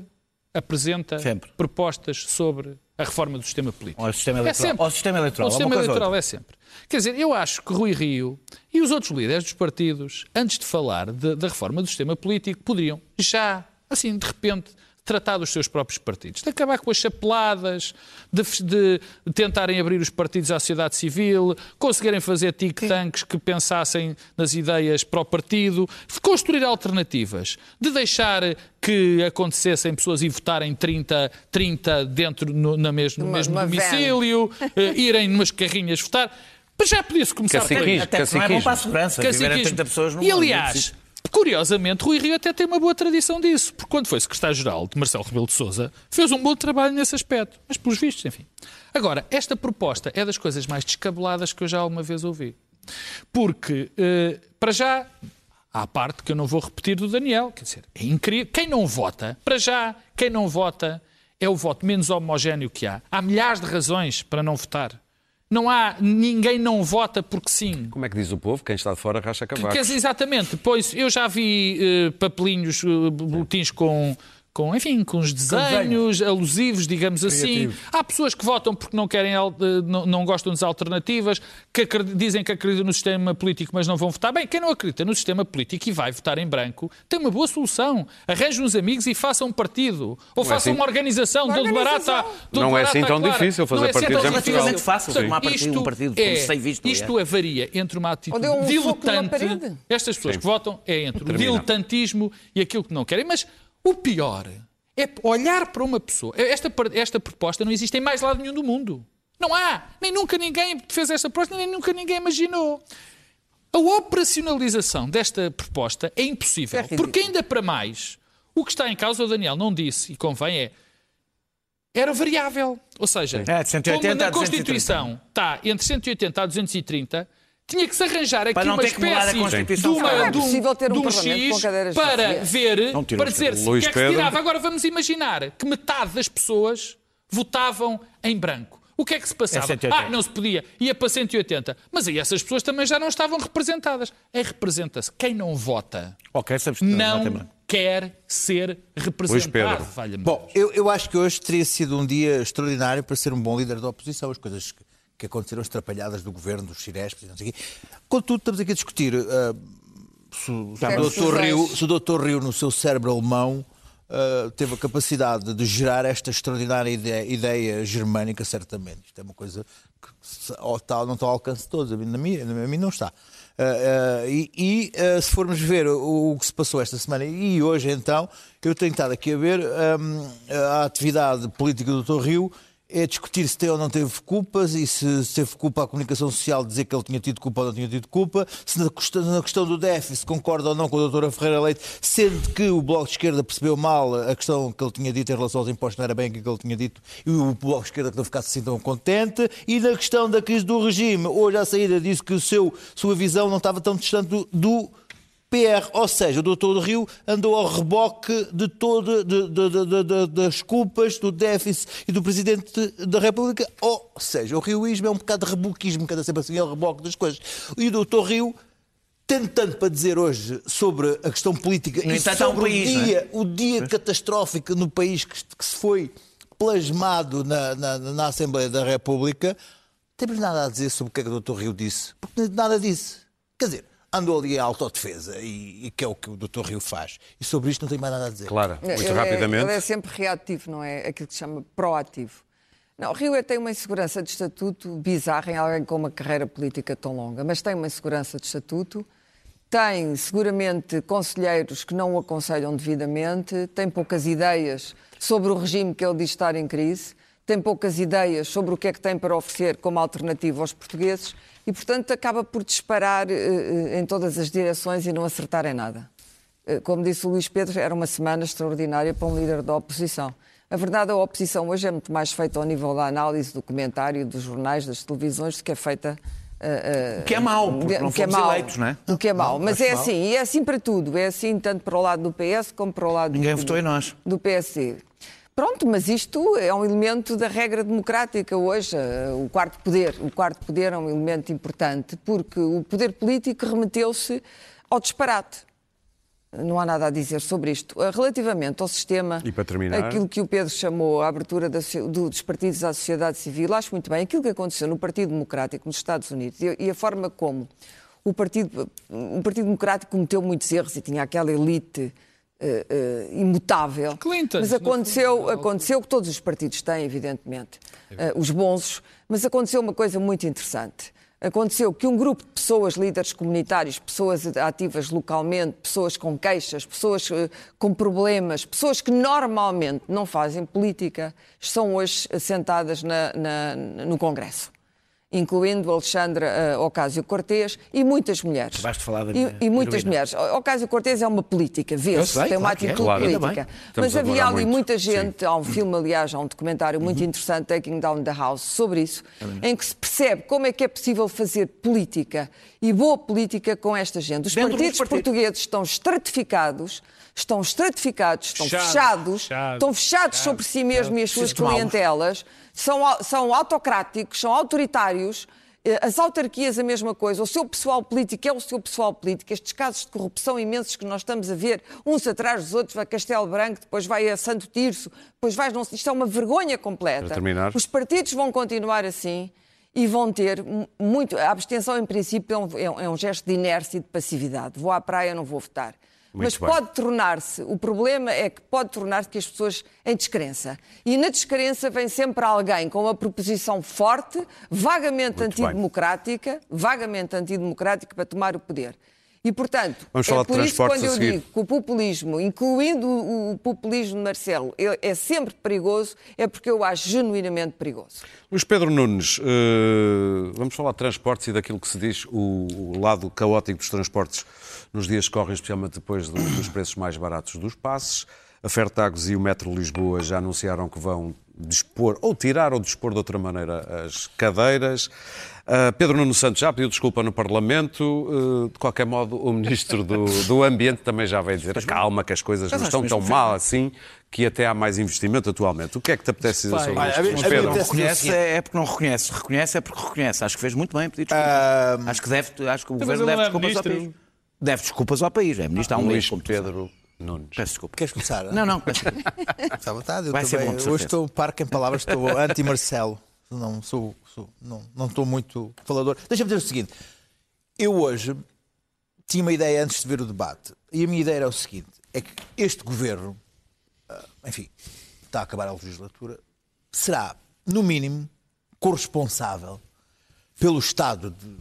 S6: apresenta
S7: Sempre.
S6: propostas sobre a reforma do sistema político.
S7: Ou o sistema
S6: É
S7: eleitoral.
S6: sempre.
S7: Ou o sistema eleitoral.
S6: O
S7: é
S6: sistema eleitoral é sempre. Quer dizer, eu acho que Rui Rio e os outros líderes dos partidos, antes de falar de- da reforma do sistema político, poderiam já, assim, de repente, tratar dos seus próprios partidos, de acabar com as chapeladas, de, de tentarem abrir os partidos à sociedade civil, conseguirem fazer think-tanks que pensassem nas ideias para o partido, de construir alternativas, de deixar que acontecessem pessoas e votarem 30, 30 dentro no, na mesmo, no mesmo domicílio, eh, irem numas carrinhas votar. Mas já podia-se começar por aí.
S1: Caciquismo.
S7: Até não é bom para a segurança. Viverem
S6: Caciquismo.
S7: 30 pessoas num
S6: E aliás, curiosamente, Rui Rio até tem uma boa tradição disso, porque quando foi secretário-geral de Marcelo Rebelo de Sousa, fez um bom trabalho nesse aspecto. Mas pelos vistos, enfim. Agora, esta proposta é das coisas mais descabeladas que eu já alguma vez ouvi. Porque, eh, para já, há a parte que eu não vou repetir do Daniel, quer dizer, é incrível. Quem não vota, para já, quem não vota é o voto menos homogéneo que há. Há milhares de razões para não votar. Não há, ninguém não vota porque sim.
S1: Como é que diz o povo? Quem está de fora racha cavacos.
S6: Quer dizer, exatamente, pois eu já vi eh, papelinhos, eh, boletins com, com, enfim, com os desenhos alusivos, digamos assim. Há pessoas que votam porque não querem, eh, não, não gostam das alternativas, que dizem que acreditam no sistema político, mas não vão votar. Bem, quem não acredita no sistema político e vai votar em branco, tem uma boa solução. Arranjem uns amigos e façam um partido. Ou façam
S1: assim-
S6: uma organização,
S4: Uma organização.
S6: barata. todo
S1: Não é
S6: barata,
S1: assim tão
S6: clara.
S1: difícil fazer
S6: Não é assim
S1: partidos
S6: tão
S1: em Portugal.
S6: difícil.
S7: Fácil formar partido, um partido, como se tem visto,
S6: Isto
S7: aliás.
S6: é varia entre uma atitude
S4: um
S6: diletante. Estas pessoas que votam é entre o diletantismo e aquilo que não querem. Mas o pior é olhar para uma pessoa. Esta, esta proposta não existe em mais lado nenhum do mundo. Não há. Nem nunca ninguém fez esta proposta, nem nunca ninguém imaginou. A operacionalização desta proposta é impossível.
S4: É
S6: porque ainda para mais, o que está em causa, o Daniel não disse, e convém, é era variável. Ou seja,
S7: É, de 180
S6: como na
S7: a 230.
S6: Constituição está entre 180 a 230, tinha que se arranjar aqui
S7: Para não
S6: uma
S7: ter que mudar a
S6: espécie
S7: Constituição.
S6: de, uma,
S4: é
S6: de um,
S4: um
S6: de um
S4: Parlamento
S6: X para ver, para dizer se o
S1: Luís
S6: que é que se tirava. Agora vamos imaginar que metade das pessoas votavam em branco. O que é que se passava?
S7: É 180.
S6: ah, não se podia. Ia para 180. Mas aí essas pessoas também já não estavam representadas. Aí representa-se. Quem não vota
S7: Ok, sabes não
S6: não quer ser
S1: Pedro.
S6: representado. Valha-me
S3: Bom, eu, eu acho que hoje teria sido um dia extraordinário para ser um bom líder da oposição. As coisas que, que aconteceram estrapalhadas do governo, dos Ciresp, e não sei o quê. Contudo, estamos aqui a discutir se, o- se
S4: é
S3: o
S4: tu
S3: Rio, se o Dr. Rio, no seu cérebro alemão, ah, teve a capacidade de gerar esta extraordinária ideia, ideia germânica, certamente. Isto é uma coisa que se- tal, não está ao alcance de todos. A mim, na minha, a mim não está. Ah, ah, e se formos ver o, o que se passou esta semana e hoje, então, eu tenho estado aqui a ver hum, a atividade política do Dr. Rio é discutir se tem ou não teve culpas e se, teve culpa a comunicação social dizer que ele tinha tido culpa ou não tinha tido culpa, se na questão, na questão do déficit concorda ou não com a doutora Ferreira Leite, sendo que o Bloco de Esquerda percebeu mal a questão que ele tinha dito em relação aos impostos, não era bem aquilo que ele tinha dito, e o Bloco de Esquerda que não ficasse assim tão contente, e na questão da crise do regime, hoje à saída disse que o seu, sua visão não estava tão distante do, do PR, ou seja, o doutor do Rio andou ao reboque de todas de, de- de- das culpas do déficit e do Presidente da República, ou seja, o rioísmo é um bocado de reboquismo, cada sempre assim, é o reboque das coisas. E o doutor Rio tem tanto para dizer hoje sobre a questão política
S7: No
S3: e
S7: há um
S3: sobre
S7: país,
S3: o
S7: não é?
S3: dia, o dia catastrófico no país que, que se foi plasmado na, na- na Assembleia da República, temos nada a dizer sobre o que é que o Dr. Rio disse, porque nada disse. Quer dizer, andou ali em autodefesa e, e que é o que o Dr. Rio faz. E sobre isto não tenho mais nada a dizer.
S1: Clara, muito
S4: Ele é-
S1: rapidamente.
S4: ele é sempre reativo, não é? Aquilo que se chama proativo. Não, Rio é- tem uma insegurança de estatuto bizarra em alguém com uma carreira política tão longa, mas tem uma insegurança de estatuto, tem seguramente conselheiros que não o aconselham devidamente, tem poucas ideias sobre o regime que ele diz estar em crise, tem poucas ideias sobre o que é que tem para oferecer como alternativa aos portugueses e, portanto, acaba por disparar eh, eh, em todas as direções e não acertar em nada. Eh, Como disse o Luís Pedro, era uma semana extraordinária para um líder da oposição. A verdade, a oposição hoje é muito mais feita ao nível da análise, do comentário, dos jornais, das televisões, do que é feita. eh,
S7: O que é mau, porque não
S4: é
S7: fomos
S4: mau.
S7: eleitos, não é?
S4: O que é mau. Mas
S3: acho
S4: é
S3: mau.
S4: assim, e é assim para tudo. É assim tanto para o lado do PS como para o lado
S7: Ninguém
S4: do,
S7: votou em nós.
S4: do PSD. Pronto, mas isto é um elemento da regra democrática hoje. eh, O quarto poder. O quarto poder é um elemento importante porque o poder político remeteu-se ao disparate. Não há nada a dizer sobre isto. Eh, Relativamente ao sistema,
S1: E para terminar?
S4: aquilo que o Pedro chamou a abertura da do- dos partidos à sociedade civil, acho muito bem. Aquilo que aconteceu no Partido Democrático nos Estados Unidos e, e a forma como o Partido, o Partido Democrático cometeu muitos erros e tinha aquela elite eh, imutável.
S6: Clinton,
S4: Mas aconteceu,
S6: fundo.
S4: aconteceu que todos os partidos têm, evidentemente, eh, os bons, mas aconteceu uma coisa muito interessante. Aconteceu que um grupo de pessoas, líderes comunitários, pessoas ativas localmente, pessoas com queixas, pessoas com problemas, pessoas que normalmente não fazem política, estão hoje sentadas na- na- no Congresso. Incluindo Alexandra eh, Ocasio-Cortez e muitas mulheres.
S7: Acabaste de falar da
S4: e,
S7: minha
S4: e muitas
S7: heroína.
S4: mulheres. Ocasio-Cortez é uma política, vê-se, tem uma
S7: claro é.
S4: atitude
S1: Claro.
S7: Ainda
S4: política. Mas havia ali
S1: muito.
S4: muita
S1: Sim.
S4: gente, há um filme, aliás, há um documentário
S7: Uhum.
S4: muito interessante, Taking Down the House, sobre isso, em que se percebe como é que é possível fazer política e boa política com esta gente. Os partidos
S7: partidos.
S4: portugueses estão estratificados, estão estratificados, estão
S6: Fechados,
S4: fechados,
S6: fechados,
S4: estão fechados sobre si mesmos e as suas clientelas, são, são autocráticos, são autoritários Eh, As autarquias, a mesma coisa. O seu pessoal político é o seu pessoal político. Estes casos de corrupção imensos que nós estamos a ver, uns atrás dos outros, vai a Castelo Branco, depois vai a Santo Tirso, depois vai. Não, isto é uma vergonha completa. Os partidos vão continuar assim e vão ter mu- muito. A abstenção, em princípio, é é um- é um gesto de inércia e de passividade. Vou à praia, não vou votar.
S1: Muito
S4: Mas
S1: bem.
S4: pode tornar-se, o problema é que pode tornar-se que as pessoas em descrença. E na descrença vem sempre alguém com uma proposição forte, vagamente
S1: Muito bem.
S4: antidemocrática, vagamente antidemocrática para tomar o poder. E, portanto,
S1: Vamos
S4: é por isso quando eu digo que o populismo, incluindo o o populismo de Marcelo, é é sempre perigoso, é porque eu acho genuinamente perigoso.
S1: Luís Pedro Nunes, eh, vamos falar de transportes e daquilo que se diz, o, o lado caótico dos transportes nos dias que correm, especialmente depois do- dos preços mais baratos dos passes. A Fertagos e o Metro Lisboa já anunciaram que vão dispor, ou tirar ou dispor de outra maneira as cadeiras. Ah, Pedro Nuno Santos já pediu desculpa no Parlamento. Eh, de qualquer modo, o Ministro do, do Ambiente também já veio dizer calma, que as coisas não estão tão mal assim, que até há mais investimento atualmente. O que é que te apetece dizer sobre isto?
S3: mim
S1: Pedro?
S3: apetece-
S7: Reconhece é porque não reconhece. Reconhece é porque reconhece. Acho que fez muito bem pedir desculpas. Acho que deve, acho que o
S6: Mas
S7: governo deve
S6: não é
S7: desculpas ao
S6: ministro.
S7: país. Deve desculpas ao país. É ministro há um mês. Como tu sabes.
S1: Pedro Nunes.
S7: Peço desculpa.
S3: Queres começar?
S7: Não, não. peço.
S3: Está à vontade. Eu
S7: Vai ser
S3: também,
S7: bom,
S3: hoje estou parque em palavras, estou anti-Marcelo. Não, sou, sou- não, não estou muito falador. Deixa-me dizer o seguinte. Eu hoje tinha uma ideia antes de ver o debate. E a minha ideia era o seguinte: é que este governo, ah, enfim, está a acabar a legislatura, será, no mínimo, corresponsável pelo estado de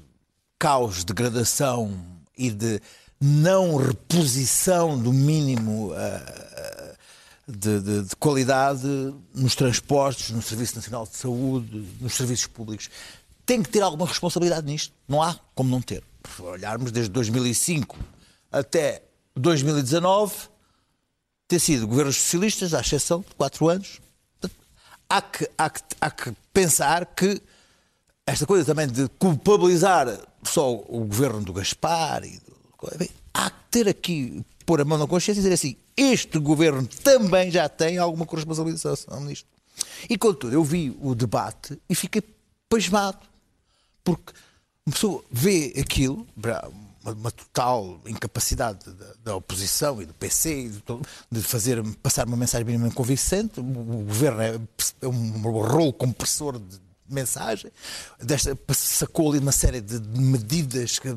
S3: caos, degradação e de não reposição do mínimo ah, de, de- de qualidade nos transportes, no Serviço Nacional de Saúde, nos serviços públicos. Tem que ter alguma responsabilidade nisto. Não há como não ter. Se olharmos desde 2005 até 2019, ter sido governos socialistas, à exceção de quatro anos. Há que, há, que, há que pensar que esta coisa também de culpabilizar só o governo do Gaspar e há que ter aqui, pôr a mão na consciência e dizer assim, este governo também já tem alguma corresponsabilização nisto. E contudo, eu vi o debate e fiquei pasmado, porque uma pessoa vê aquilo, uma, uma total incapacidade da, da oposição e do PC de, de fazer, passar uma mensagem minimamente convincente, o, o governo é, é um rolo compressor de mensagem, desta, sacou ali uma série de medidas que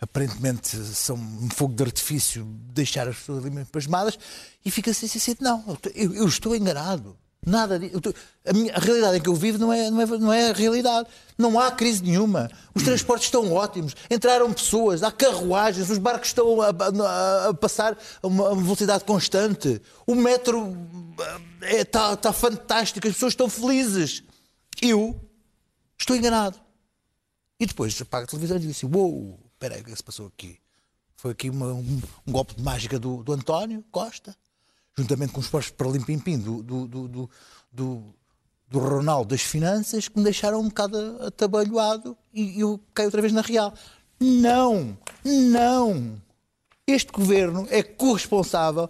S3: aparentemente são um fogo de artifício, deixar as pessoas ali pasmadas, e fica-se assim, assim, não, eu, eu estou enganado. Nada A, minha- a realidade em que eu vivo não é, não, é, não é a realidade. Não há crise nenhuma. Os transportes estão ótimos. Entraram pessoas, há carruagens, os barcos estão a, a- a passar a uma, velocidade constante. O metro eh, está está fantástico, as pessoas estão felizes. Eu estou enganado. E depois apaga a televisão e diz assim: Uou, aí, o que é que se passou aqui? Foi aqui uma- um, um golpe de mágica do, do António Costa, juntamente com os esforços para limpim-pim do, do, do, do Ronaldo das Finanças, que me deixaram um bocado atabalhoado e eu caio outra vez na real. Não, não. Este governo é corresponsável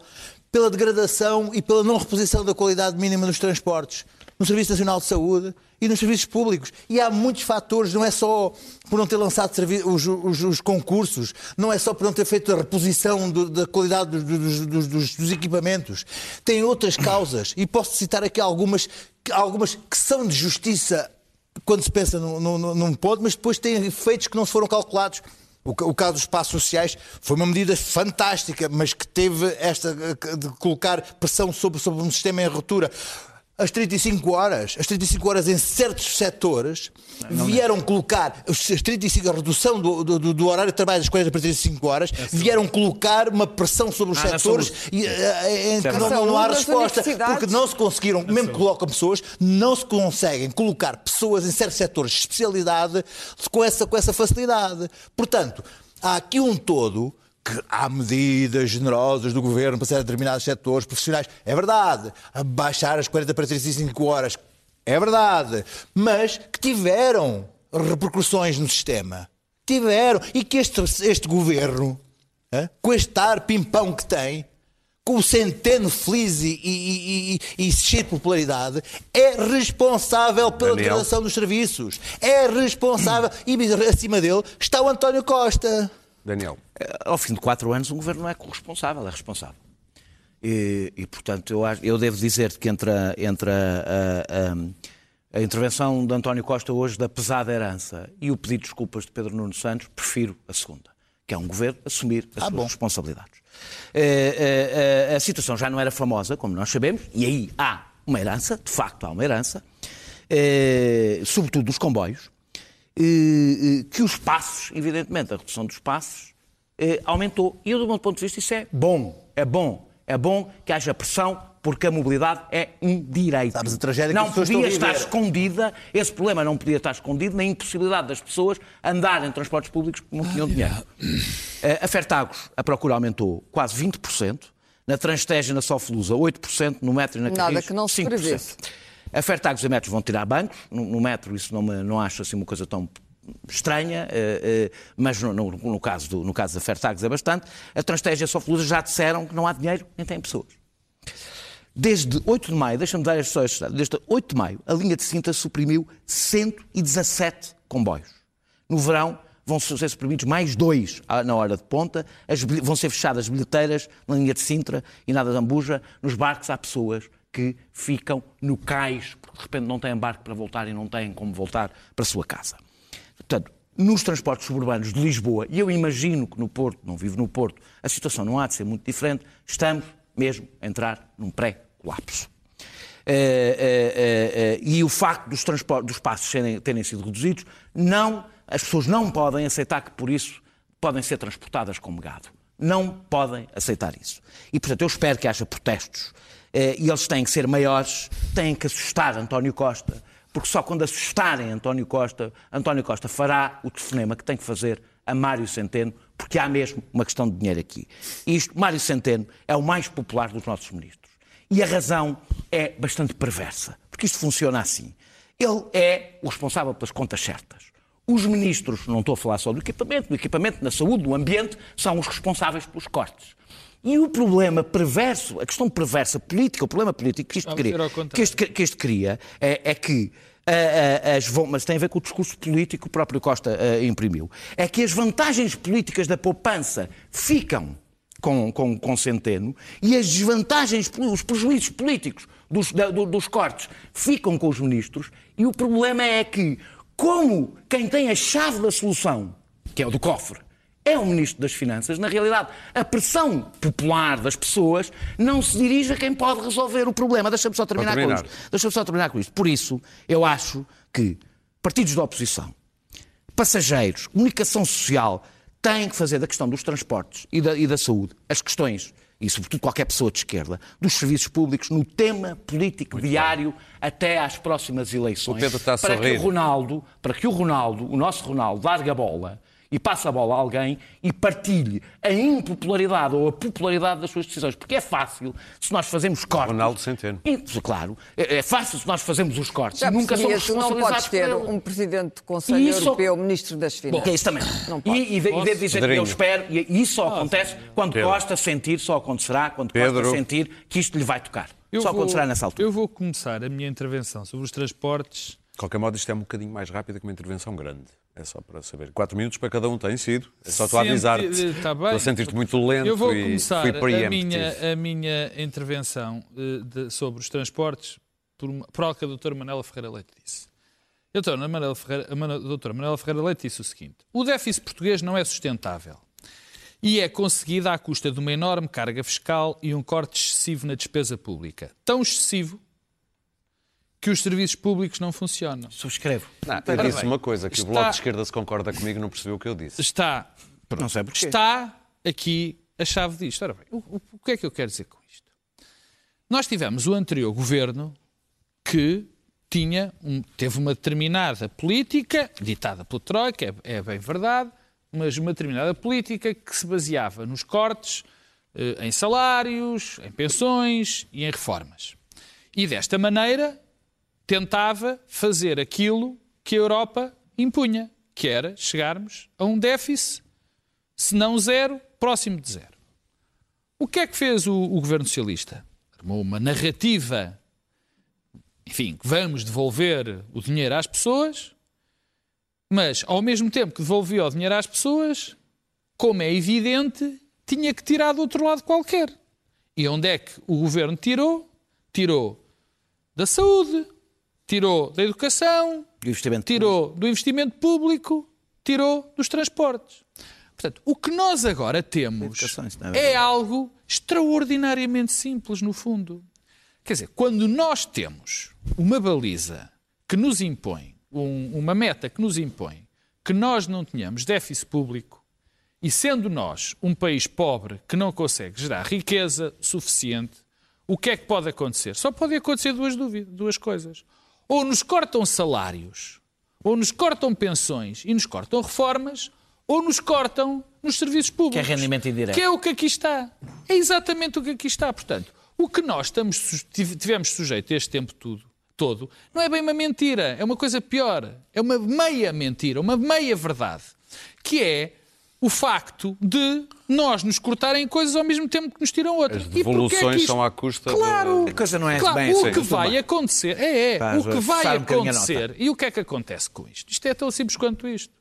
S3: pela degradação e pela não reposição da qualidade mínima dos transportes, no Serviço Nacional de Saúde e nos serviços públicos. E há muitos fatores, não é só por não ter lançado os, os- os concursos, não é só por não ter feito a reposição do- da qualidade dos, dos- dos- dos- equipamentos. Tem outras causas, e posso citar aqui algumas, algumas que são de justiça quando se pensa num, num, num ponto, mas depois tem efeitos que não foram calculados. O, ca- o caso dos passos sociais foi uma medida fantástica, mas que teve esta de colocar pressão sobre, sobre um sistema em ruptura. As 35 horas, as 35 horas em certos setores vieram colocar as 35, a redução do, do- do horário de trabalho das 40 para 35 horas, vieram colocar uma pressão sobre os
S7: Ah,
S3: setores e, eh, em que
S7: Certo.
S3: não, não há resposta, porque não se conseguiram, mesmo que colocam pessoas, não se conseguem colocar pessoas em certos setores de especialidade com essa, com essa facilidade. Portanto, há aqui um todo que há medidas generosas do governo para ser determinados setores profissionais. É verdade. Baixar as 40 para 35 horas. É verdade. Mas que tiveram repercussões no sistema. Tiveram. E que este, este governo, hã, com este ar pimpão que tem, com o centeno feliz e, e, e, e cheio de popularidade, é responsável pela
S1: Daniel.
S3: degradação dos serviços. É responsável. E acima dele está o António Costa.
S1: Daniel.
S7: Ao fim de quatro anos, um governo não é corresponsável, é responsável. E, e, portanto, eu, eu devo dizer que entre, a, entre a, a- a- a intervenção de António Costa hoje da pesada herança e o pedido de desculpas de Pedro Nuno Santos, prefiro a segunda, que é um governo assumir as suas responsabilidades. Eh, eh, eh, a situação já não era famosa, como nós sabemos, e aí há uma herança, de facto há uma herança, eh, sobretudo dos comboios, eh, eh, que os passos, evidentemente, a redução dos passos eh, aumentou. E eu, do meu ponto de vista, isso é bom. É bom. É bom que haja pressão, porque a mobilidade é um direito.
S3: Sabes a tragédia que
S7: não
S3: as pessoas
S7: podia estar escondida, esse problema não podia estar escondido na impossibilidade das pessoas andarem em transportes públicos porque não tinham dinheiro. Eh, A Fertagos, a procura aumentou quase 20%, na Transteja e na Soflusa 8%, no metro e na
S4: Nada
S7: Carris
S4: que não se
S7: 5%.
S4: prevesse.
S7: A Fertagos e metros vão tirar bancos, no, no metro isso não, não acho assim uma coisa tão estranha, eh, eh, mas no, no- no caso do, no caso da Fertagos é bastante. A Transteja e a Soflusa já disseram que não há dinheiro nem têm pessoas. Desde 8 de maio, deixa-me dar as pessoas, desde 8 de maio, a linha de Sintra suprimiu 117 comboios. No verão vão ser suprimidos mais dois na hora de ponta, as vão ser fechadas bilheteiras na linha de Sintra e na de Ambuja. Nos barcos há pessoas que ficam no cais, porque de repente não têm barco para voltar e não têm como voltar para a sua casa. Portanto, nos transportes suburbanos de Lisboa, e eu imagino que no Porto, não vivo no Porto, a situação não há de ser muito diferente, estamos mesmo a entrar num pré-colapso. Eh, eh, eh, e o facto dos, dos passos serem- terem sido reduzidos, não, as pessoas não podem aceitar que por isso podem ser transportadas como gado. Não podem aceitar isso. E, portanto, eu espero que haja protestos. Eh, e eles têm que ser maiores, têm que assustar António Costa, porque só quando assustarem António Costa, António Costa fará o telefonema que tem que fazer a Mário Centeno, porque há mesmo uma questão de dinheiro aqui. E isto, Mário Centeno é o mais popular dos nossos ministros. E a razão é bastante perversa, porque isto funciona assim. Ele é o responsável pelas contas certas. Os ministros, não estou a falar só do equipamento, do equipamento, na saúde, do ambiente, são os responsáveis pelos cortes. E o problema perverso, a questão perversa política, o problema político que isto cria, que isto, que isto cria é, é que as, mas tem a ver com o discurso político que o próprio Costa eh, imprimiu, é que as vantagens políticas da poupança ficam com, com, com Centeno e as desvantagens, os prejuízos políticos dos, da- do- dos cortes ficam com os ministros e o problema é que, como quem tem a chave da solução, que é o do cofre, é o Ministro das Finanças, na realidade, a pressão popular das pessoas não se dirige a quem pode resolver o problema. Deixa-me só terminar,
S1: terminar.
S7: com isto. Deixa-me só terminar com isto. Por isso, eu acho que partidos da oposição, passageiros, comunicação social, têm que fazer da questão dos transportes e da, e da saúde as questões, e sobretudo qualquer pessoa de esquerda, dos serviços públicos no tema político diário até às próximas eleições.
S1: O Pedro está a
S7: para
S1: sorrir.
S7: que o Ronaldo, para que o Ronaldo, o nosso Ronaldo, largue a bola e passe a bola a alguém e partilhe a impopularidade ou a popularidade das suas decisões. Porque é fácil se nós fazemos cortes.
S1: Ronaldo Centeno.
S7: E, Claro, é é fácil se nós fazemos os cortes
S4: Já
S7: e nunca somos
S4: tu não
S7: responsabilizados
S4: podes ter um presidente do Conselho
S7: isso-
S4: Europeu, ministro das Finanças.
S7: Que é isso também.
S4: Não pode.
S7: E, e, de- e devo dizer que
S1: Pedrinho.
S7: eu espero, e isso só acontece quando
S1: Pedro.
S7: Costa sentir, só acontecerá quando
S1: Pedro.
S7: Costa sentir que isto lhe vai tocar.
S6: Eu
S7: só
S6: vou-
S7: acontecerá nessa altura.
S6: Eu vou começar a minha intervenção sobre os transportes.
S1: De qualquer modo, isto é um bocadinho mais rápido que uma intervenção grande. É só para saber. Quatro minutos para cada um tem sido. É só tu avisar-te.
S6: Tá bem.
S1: Estou a sentir-te muito lento
S6: Eu vou
S1: e
S6: começar a minha, a minha intervenção eh, de- sobre os transportes por, uma- por algo que a doutora Manela Ferreira Leite disse. A doutora Manela Ferreira, a a doutora Manela Ferreira Leite disse o seguinte: o déficit português não é sustentável e é conseguido à custa de uma enorme carga fiscal e um corte excessivo na despesa pública. Tão excessivo que os serviços públicos não funcionam.
S7: Subscrevo.
S1: Não, eu disse
S6: bem,
S1: uma coisa, que
S6: está-
S1: o Bloco de Esquerda se concorda comigo não percebeu o que eu disse.
S6: Está
S7: Não sei porquê.
S6: Está aqui a chave disto. Ora bem, o, o- o que é que eu quero dizer com isto? Nós tivemos o anterior governo que tinha um- teve uma determinada política, ditada pela Troika, é, é bem verdade, mas uma determinada política que se baseava nos cortes eh, em salários, em pensões e em reformas. E desta maneira tentava fazer aquilo que a Europa impunha, que era chegarmos a um déficit se não zero, próximo de zero. O que é que fez o, o governo socialista? Armou uma narrativa, enfim, que vamos devolver o dinheiro às pessoas, mas ao mesmo tempo que devolvia o dinheiro às pessoas, como é evidente, tinha que tirar do outro lado qualquer. E onde é que o governo tirou? Tirou da saúde, tirou da educação,
S7: o investimento
S6: tirou do investimento público, tirou dos transportes. Portanto, o que nós agora temos
S7: é
S6: é algo extraordinariamente simples, no fundo. Quer dizer, quando nós temos uma baliza que nos impõe, um- uma meta que nos impõe, que nós não tenhamos déficit público, e sendo nós um país pobre que não consegue gerar riqueza suficiente, o que é que pode acontecer? Só podem acontecer duas, dúvidas, duas coisas. Ou nos cortam salários, ou nos cortam pensões e nos cortam reformas, ou nos cortam nos serviços públicos.
S7: Que é rendimento indireto.
S6: Que é o que aqui está. É exatamente o que aqui está. Portanto, o que nós estamos, tivemos sujeito este tempo tudo, todo não é bem uma mentira, é uma coisa pior. É uma meia mentira, uma meia verdade. Que é o facto de nós nos cortarem coisas ao mesmo tempo que nos tiram outras.
S1: As
S6: E é que
S1: devoluções
S6: isto-
S1: são à custa
S6: Claro!
S7: A coisa não é
S6: Claro,
S7: bem
S6: o
S7: assim.
S6: que vai acontecer é, é o que vai acontecer. E o que é que acontece com isto? Isto é tão simples quanto isto.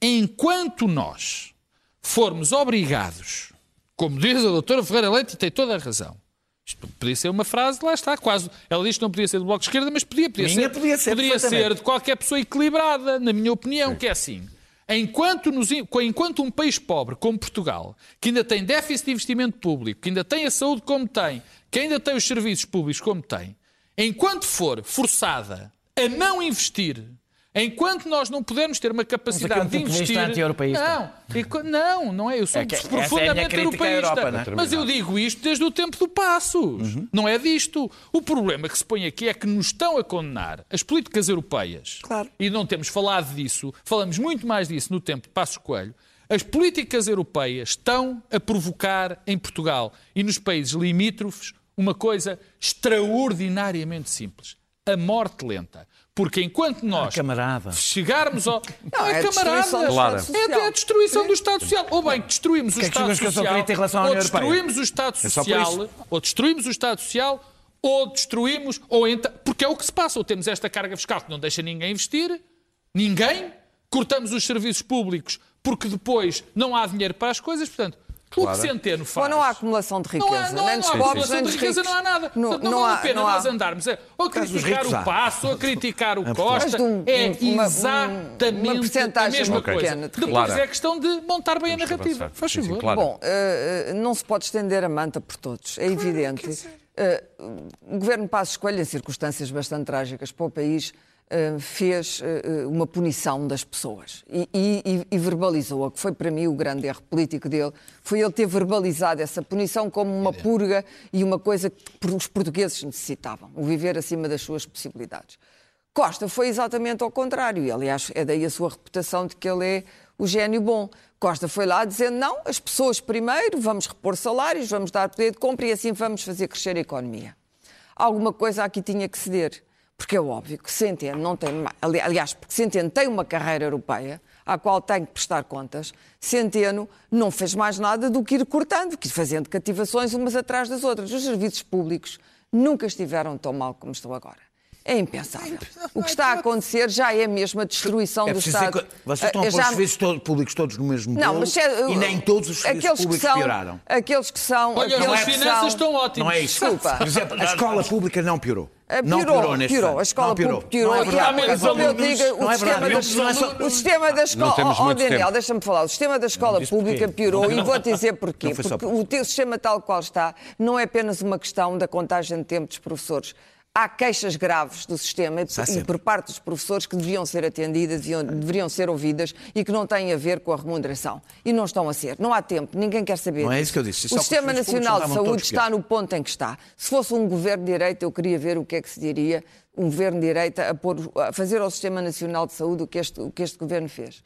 S6: Enquanto nós formos obrigados, como diz a doutora Ferreira Leite, e tem toda a razão. Isto podia ser uma frase, lá está, quase. Ela diz que não podia ser do Bloco de Esquerda, mas podia, podia
S7: Minha
S6: ser.
S7: podia ser, perfeitamente.
S6: ser de qualquer pessoa equilibrada, na minha opinião, que é assim. Enquanto, nos- enquanto um país pobre como Portugal, que ainda tem déficit de investimento público, que ainda tem a saúde como tem, que ainda tem os serviços públicos como tem, enquanto for forçada a não investir, enquanto nós não pudermos ter uma capacidade
S7: é um
S6: de
S7: vista
S6: investir. Não, não, não é. Eu sou
S7: É que é a
S6: profundamente
S7: à
S6: europeísta.
S7: Europa, é?
S6: Mas eu digo isto desde o tempo do Passos. Não é disto. O problema que se põe aqui é que nos estão a condenar as políticas europeias.
S7: Claro.
S6: E não temos falado disso. Falamos muito mais disso no tempo de Passos Coelho. As políticas europeias estão a provocar em Portugal e nos países limítrofes uma coisa extraordinariamente simples. A morte lenta. Porque enquanto nós
S7: camarada.
S6: chegarmos ao. Não,
S4: é
S6: é, camarada.
S4: do
S1: Claro.
S4: Estado
S6: É a destruição do Estado Social. Ou bem, destruímos o
S7: Que é que
S6: Estado
S7: que
S6: Social. ou destruímos o Estado
S7: É
S6: Social. Ou destruímos o Estado Social. Ou destruímos. Ou então. Porque é o que se passa. Ou temos esta carga fiscal que não deixa ninguém investir. Ninguém. Cortamos os serviços públicos porque depois não há dinheiro para as coisas. Portanto, o que Centeno
S4: Ou
S6: faz.
S4: não há acumulação de riqueza,
S6: Não há, não há,
S4: nem
S6: não há
S4: pobres,
S6: acumulação de riqueza,
S4: ricos.
S6: não há nada.
S4: Não,
S6: Portanto, não,
S4: não
S6: vale
S4: há-
S6: a pena
S4: não há.
S6: nós andarmos a, ou a criticar
S7: ricos
S6: o
S7: há.
S6: Passo, ou a criticar o
S4: Mas
S6: Costa.
S4: de um-
S6: é
S4: um- uma-
S6: exatamente
S4: uma percentagem
S6: a mesma
S4: muito
S6: coisa.
S4: pequena de
S6: Depois
S1: Clara.
S6: é questão de montar bem a
S1: Temos que
S6: narrativa.
S1: avançar.
S6: Faz
S1: Sim, sim,
S6: favor.
S1: claro.
S4: Bom, eh, não se pode estender a manta por todos, é evidente. Eh, o governo Passos Coelho, em circunstâncias bastante trágicas para o país, fez eh, uma punição das pessoas e, e- e verbalizou-a, que foi para mim o grande erro político dele, foi ele ter verbalizado essa punição como uma purga e uma coisa que os portugueses necessitavam, o viver acima das suas possibilidades. Costa foi exatamente ao contrário, e aliás é daí a sua reputação de que ele é o gênio bom. Costa foi lá dizendo: não, as pessoas primeiro, vamos repor salários, vamos dar poder de compra e assim vamos fazer crescer a economia. Alguma coisa aqui tinha que ceder, porque é óbvio que Centeno não tem. Aliás, porque Centeno tem uma carreira europeia à qual tem que prestar contas, Centeno não fez mais nada do que ir cortando, que ir fazendo cativações umas atrás das outras. Os serviços públicos nunca estiveram tão mal como estão agora. É impensável. O que está a acontecer já é mesmo a destruição
S7: É
S4: do Estado.
S7: vocês estão a pôr
S4: já-
S7: os serviços todos- públicos todos no mesmo
S4: não,
S7: bolo
S4: mas é,
S7: e nem todos os serviços
S4: aqueles que
S7: públicos
S4: são,
S7: pioraram.
S4: Aqueles que são.
S6: Olha,
S4: aqueles
S6: as finanças
S4: são-
S6: estão ótimas.
S7: Não é isso.
S4: Desculpa.
S7: Por exemplo, a escola pública não piorou.
S4: Ah,
S7: não
S4: piorou,
S7: piorou neste
S4: piorou. A escola
S7: não piorou.
S4: pública piorou.
S7: Não é
S4: E
S7: verdade.
S4: eu
S6: alunos.
S4: digo, o
S7: Não é
S4: sistema
S7: verdade.
S4: da
S7: é
S4: o sistema da escola.
S1: temos
S4: Oh, Daniel, deixa-me falar. O sistema da escola pública
S7: porquê.
S4: piorou e vou-te dizer porquê. Porque
S7: por
S4: o teu sistema tal qual está não é apenas uma questão da contagem de tempo dos professores. Há queixas graves do sistema e por parte dos professores que deviam ser atendidas, deviam, deveriam ser ouvidas e que não têm a ver com a remuneração. E não estão a ser. Não há tempo, ninguém quer saber.
S7: Não é isso que eu disse.
S4: O
S7: os
S4: Sistema Nacional de Saúde está no ponto em que está. Se fosse um governo de direita, eu queria ver o que é que se diria um governo de direita a, pôr- a fazer ao Sistema Nacional de Saúde o que este, o que este governo fez.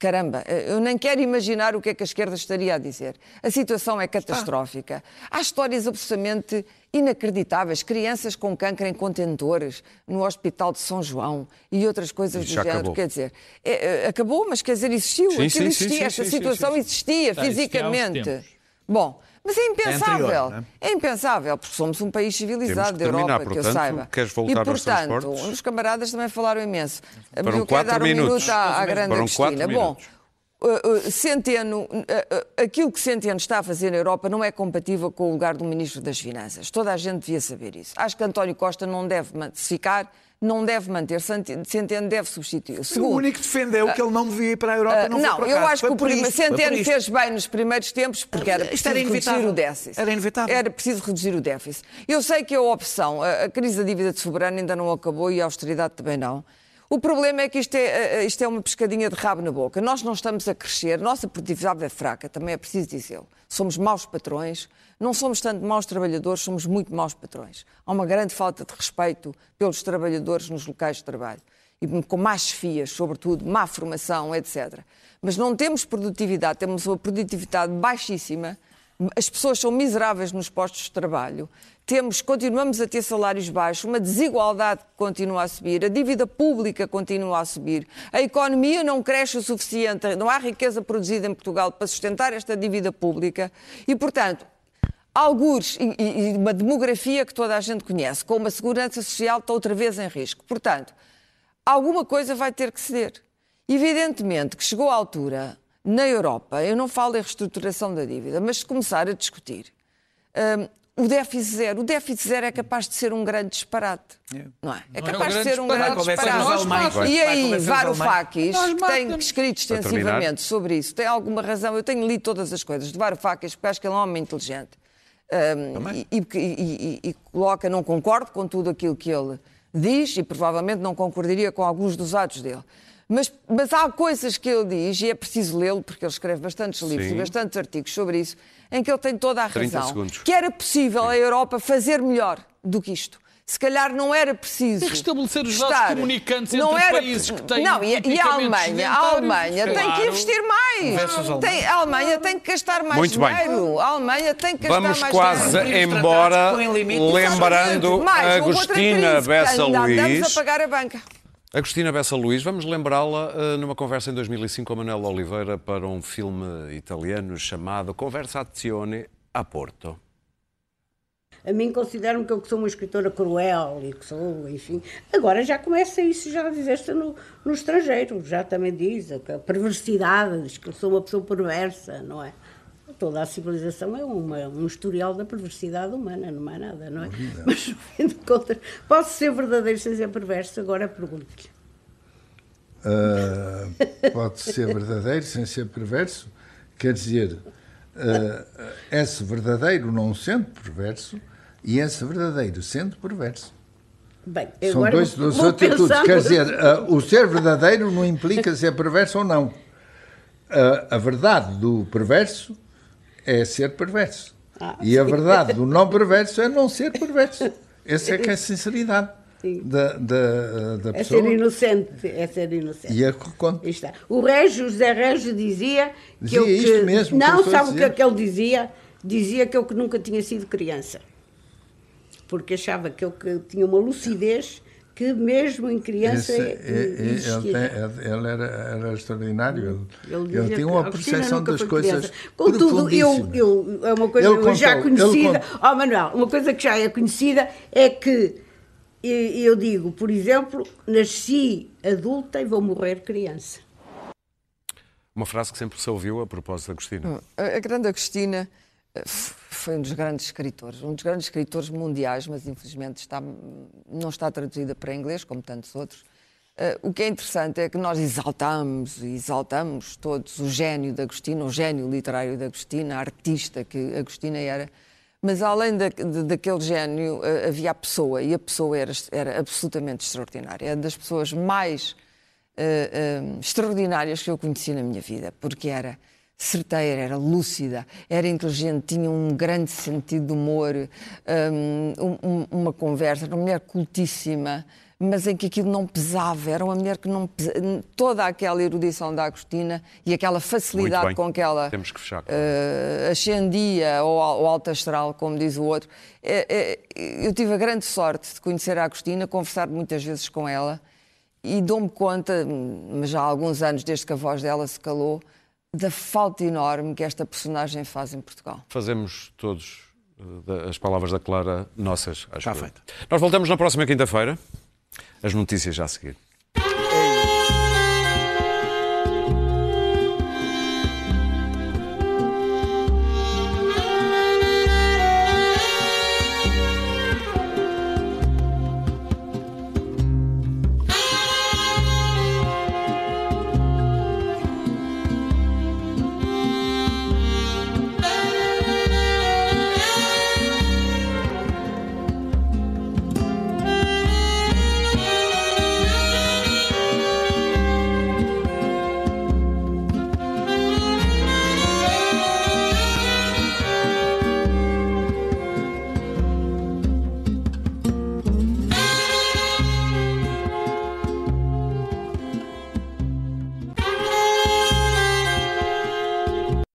S4: Caramba, eu nem quero imaginar o que é que a esquerda estaria a dizer. A situação é catastrófica. Há histórias absolutamente inacreditáveis. Crianças com câncer em contentores no Hospital de São João e outras coisas
S1: Isso
S4: do género.
S1: acabou.
S4: Quer dizer, é, é, acabou, mas quer dizer, existiu.
S1: Sim,
S4: Aquilo
S1: sim, sim,
S4: existia,
S1: sim,
S4: esta situação
S1: sim.
S4: existia fisicamente. Bom, Mas é impensável.
S7: anterior, não é?
S4: é? impensável, porque somos um país civilizado da Europa,
S1: terminar,
S4: que eu
S1: portanto,
S4: saiba.
S1: queres voltar
S4: e, portanto, os camaradas também falaram imenso. Mas
S1: Foram
S4: eu quero dar um
S1: minutos.
S4: minuto à, à grande
S1: Foram
S4: Cristina. Bom, uh, uh, Centeno, uh, aquilo que Centeno está a fazer na Europa não é compatível com o lugar do Ministro das Finanças. Toda a gente devia saber isso. Acho que António Costa não deve ficar, não deve manter, Centeno deve substituir.
S7: O único que defendeu que ele não devia ir para a Europa
S4: Ah,
S7: não,
S4: não, eu acho
S7: Foi
S4: que o
S7: por
S4: Centeno fez bem nos primeiros tempos porque era preciso
S7: era
S4: reduzir o déficit.
S7: Era inevitável.
S4: Era preciso reduzir o déficit. Eu sei que a opção, a, a crise da dívida de soberano ainda não acabou e a austeridade também não. O problema é que isto é, isto é uma pescadinha de rabo na boca. Nós não estamos a crescer, nossa produtividade é fraca, também é preciso dizê-lo. Somos maus patrões, não somos tanto maus trabalhadores, somos muito maus patrões. Há uma grande falta de respeito pelos trabalhadores nos locais de trabalho. E com más chefias, sobretudo, má formação, etc. Mas não temos produtividade, temos uma produtividade baixíssima, as pessoas são miseráveis nos postos de trabalho, temos, continuamos a ter salários baixos, uma desigualdade que continua a subir, a dívida pública continua a subir, a economia não cresce o suficiente, não há riqueza produzida em Portugal para sustentar esta dívida pública e, portanto, algures e, e- e uma demografia que toda a gente conhece, com uma segurança social que está outra vez em risco. Portanto, alguma coisa vai ter que ceder. Evidentemente que chegou a altura, na Europa, eu não falo em reestruturação da dívida, mas se começar a discutir hum, o déficit zero. O déficit zero é capaz de ser um grande disparate. Não é? É
S6: Não é um
S4: capaz de ser um
S6: disparate.
S4: grande disparate.
S7: alemães.
S4: E aí, Varoufakis, que tem escrito extensivamente sobre isso, tem alguma razão. Eu tenho lido todas as coisas de Varoufakis, porque acho que ele é um homem inteligente. Um, e, e- e- coloca, não concordo com tudo aquilo que ele diz e provavelmente não concordaria com alguns dos atos dele. Mas, mas há coisas que ele diz, e é preciso lê-lo, porque ele escreve bastantes livros
S1: Sim.
S4: e bastantes artigos sobre isso, em que ele tem toda a
S1: 30
S4: razão.
S1: segundos.
S4: Que era possível a Europa fazer melhor do que isto. Se calhar não era preciso.
S6: E restabelecer os
S4: estar-
S6: comunicantes
S4: não
S6: entre
S4: era-
S6: países que têm
S4: Não, e, e a Alemanha, a Alemanha tem que
S6: claro.
S4: investir mais. Tem, a Alemanha tem que gastar mais
S1: Muito bem.
S4: dinheiro. A Alemanha tem que gastar
S1: Vamos
S4: mais
S1: quase
S4: dinheiro.
S1: embora, lembrando
S4: Mais,
S1: Agostina Bessa
S4: ainda Andamos a
S1: Luís.
S4: pagar a banca.
S1: Agostina Bessa Luís, vamos lembrá-la eh, numa conversa em 2005 com Manuel Oliveira para um filme italiano chamado Conversazione a Porto.
S8: A mim consideram que eu que sou uma escritora cruel e que sou, enfim. Agora já começa isso, já dizeste no, no estrangeiro, já também diz que a perversidade, diz que eu sou uma pessoa perversa, não é? Toda a civilização é uma, um historial da perversidade humana, não é nada, não é? Mas, no fim de contas, posso ser verdadeiro sem ser perverso? Agora pergunto-lhe.
S9: Ah, pode ser verdadeiro sem ser perverso. Quer dizer, ah, é-se verdadeiro não sendo perverso e é-se verdadeiro sendo perverso.
S8: Bem,
S9: São dois, duas atitudes.
S8: pensando-
S9: Quer dizer, ah, o ser verdadeiro não implica ser perverso ou não. Ah, a verdade do perverso é ser perverso.
S8: Ah,
S9: e a
S8: sim.
S9: verdade do não perverso é não ser perverso. Essa é que é a sinceridade da, da, da
S8: É
S9: pessoa.
S8: ser inocente, é ser inocente.
S9: E é.
S8: Aí está. O Régio, José Régio dizia que
S9: Dizia
S8: eu que...
S9: mesmo que eu
S8: Não,
S9: a
S8: sabe o que é que ele dizia? Dizia que eu que nunca tinha sido criança. Porque achava que eu que tinha uma lucidez que mesmo em criança
S9: Esse- é- é- ele, tem- ele era, era extraordinário. Ele,
S8: Ele,
S9: tinha uma
S8: Cristina
S9: percepção das coisas.
S8: Contudo, eu, eu, é uma coisa já
S9: contou- ele
S8: conhecida. Ó Manuel, uma coisa que já é conhecida é que eu digo, por exemplo, nasci adulta e vou morrer criança.
S1: Uma frase que sempre se ouviu a propósito da Agostina.
S4: A grande Agostina f- foi um dos grandes escritores, um dos grandes escritores mundiais, mas infelizmente está, não está traduzida para inglês, como tantos outros. Eh, o que é interessante é que nós exaltamos e exaltamos todos o gênio de Agostina, o gênio literário de Agostina, a artista que Agostina era. Mas além daquele gênio, eh, havia a pessoa, e a pessoa era, era absolutamente extraordinária. É das pessoas mais eh, eh, extraordinárias que eu conheci na minha vida, porque era certeira, era lúcida, era inteligente, tinha um grande sentido de humor, um, um- uma conversa, era uma mulher cultíssima, mas em que aquilo não pesava, era uma mulher que não pesa- toda aquela erudição da Agostina e aquela facilidade com que ela
S1: Temos que fechar.
S4: eh, ascendia ou ao, ao alto astral, como diz o outro. É- é- eu tive a grande sorte de conhecer a Agostina, conversar muitas vezes com ela e dou-me conta, mas já há alguns anos desde que a voz dela se calou, da falta enorme que esta personagem faz em Portugal.
S1: Fazemos todos eh, as palavras da Clara nossas. Acho
S7: Está feito.
S1: Nós voltamos na próxima quinta-feira. As notícias já a seguir.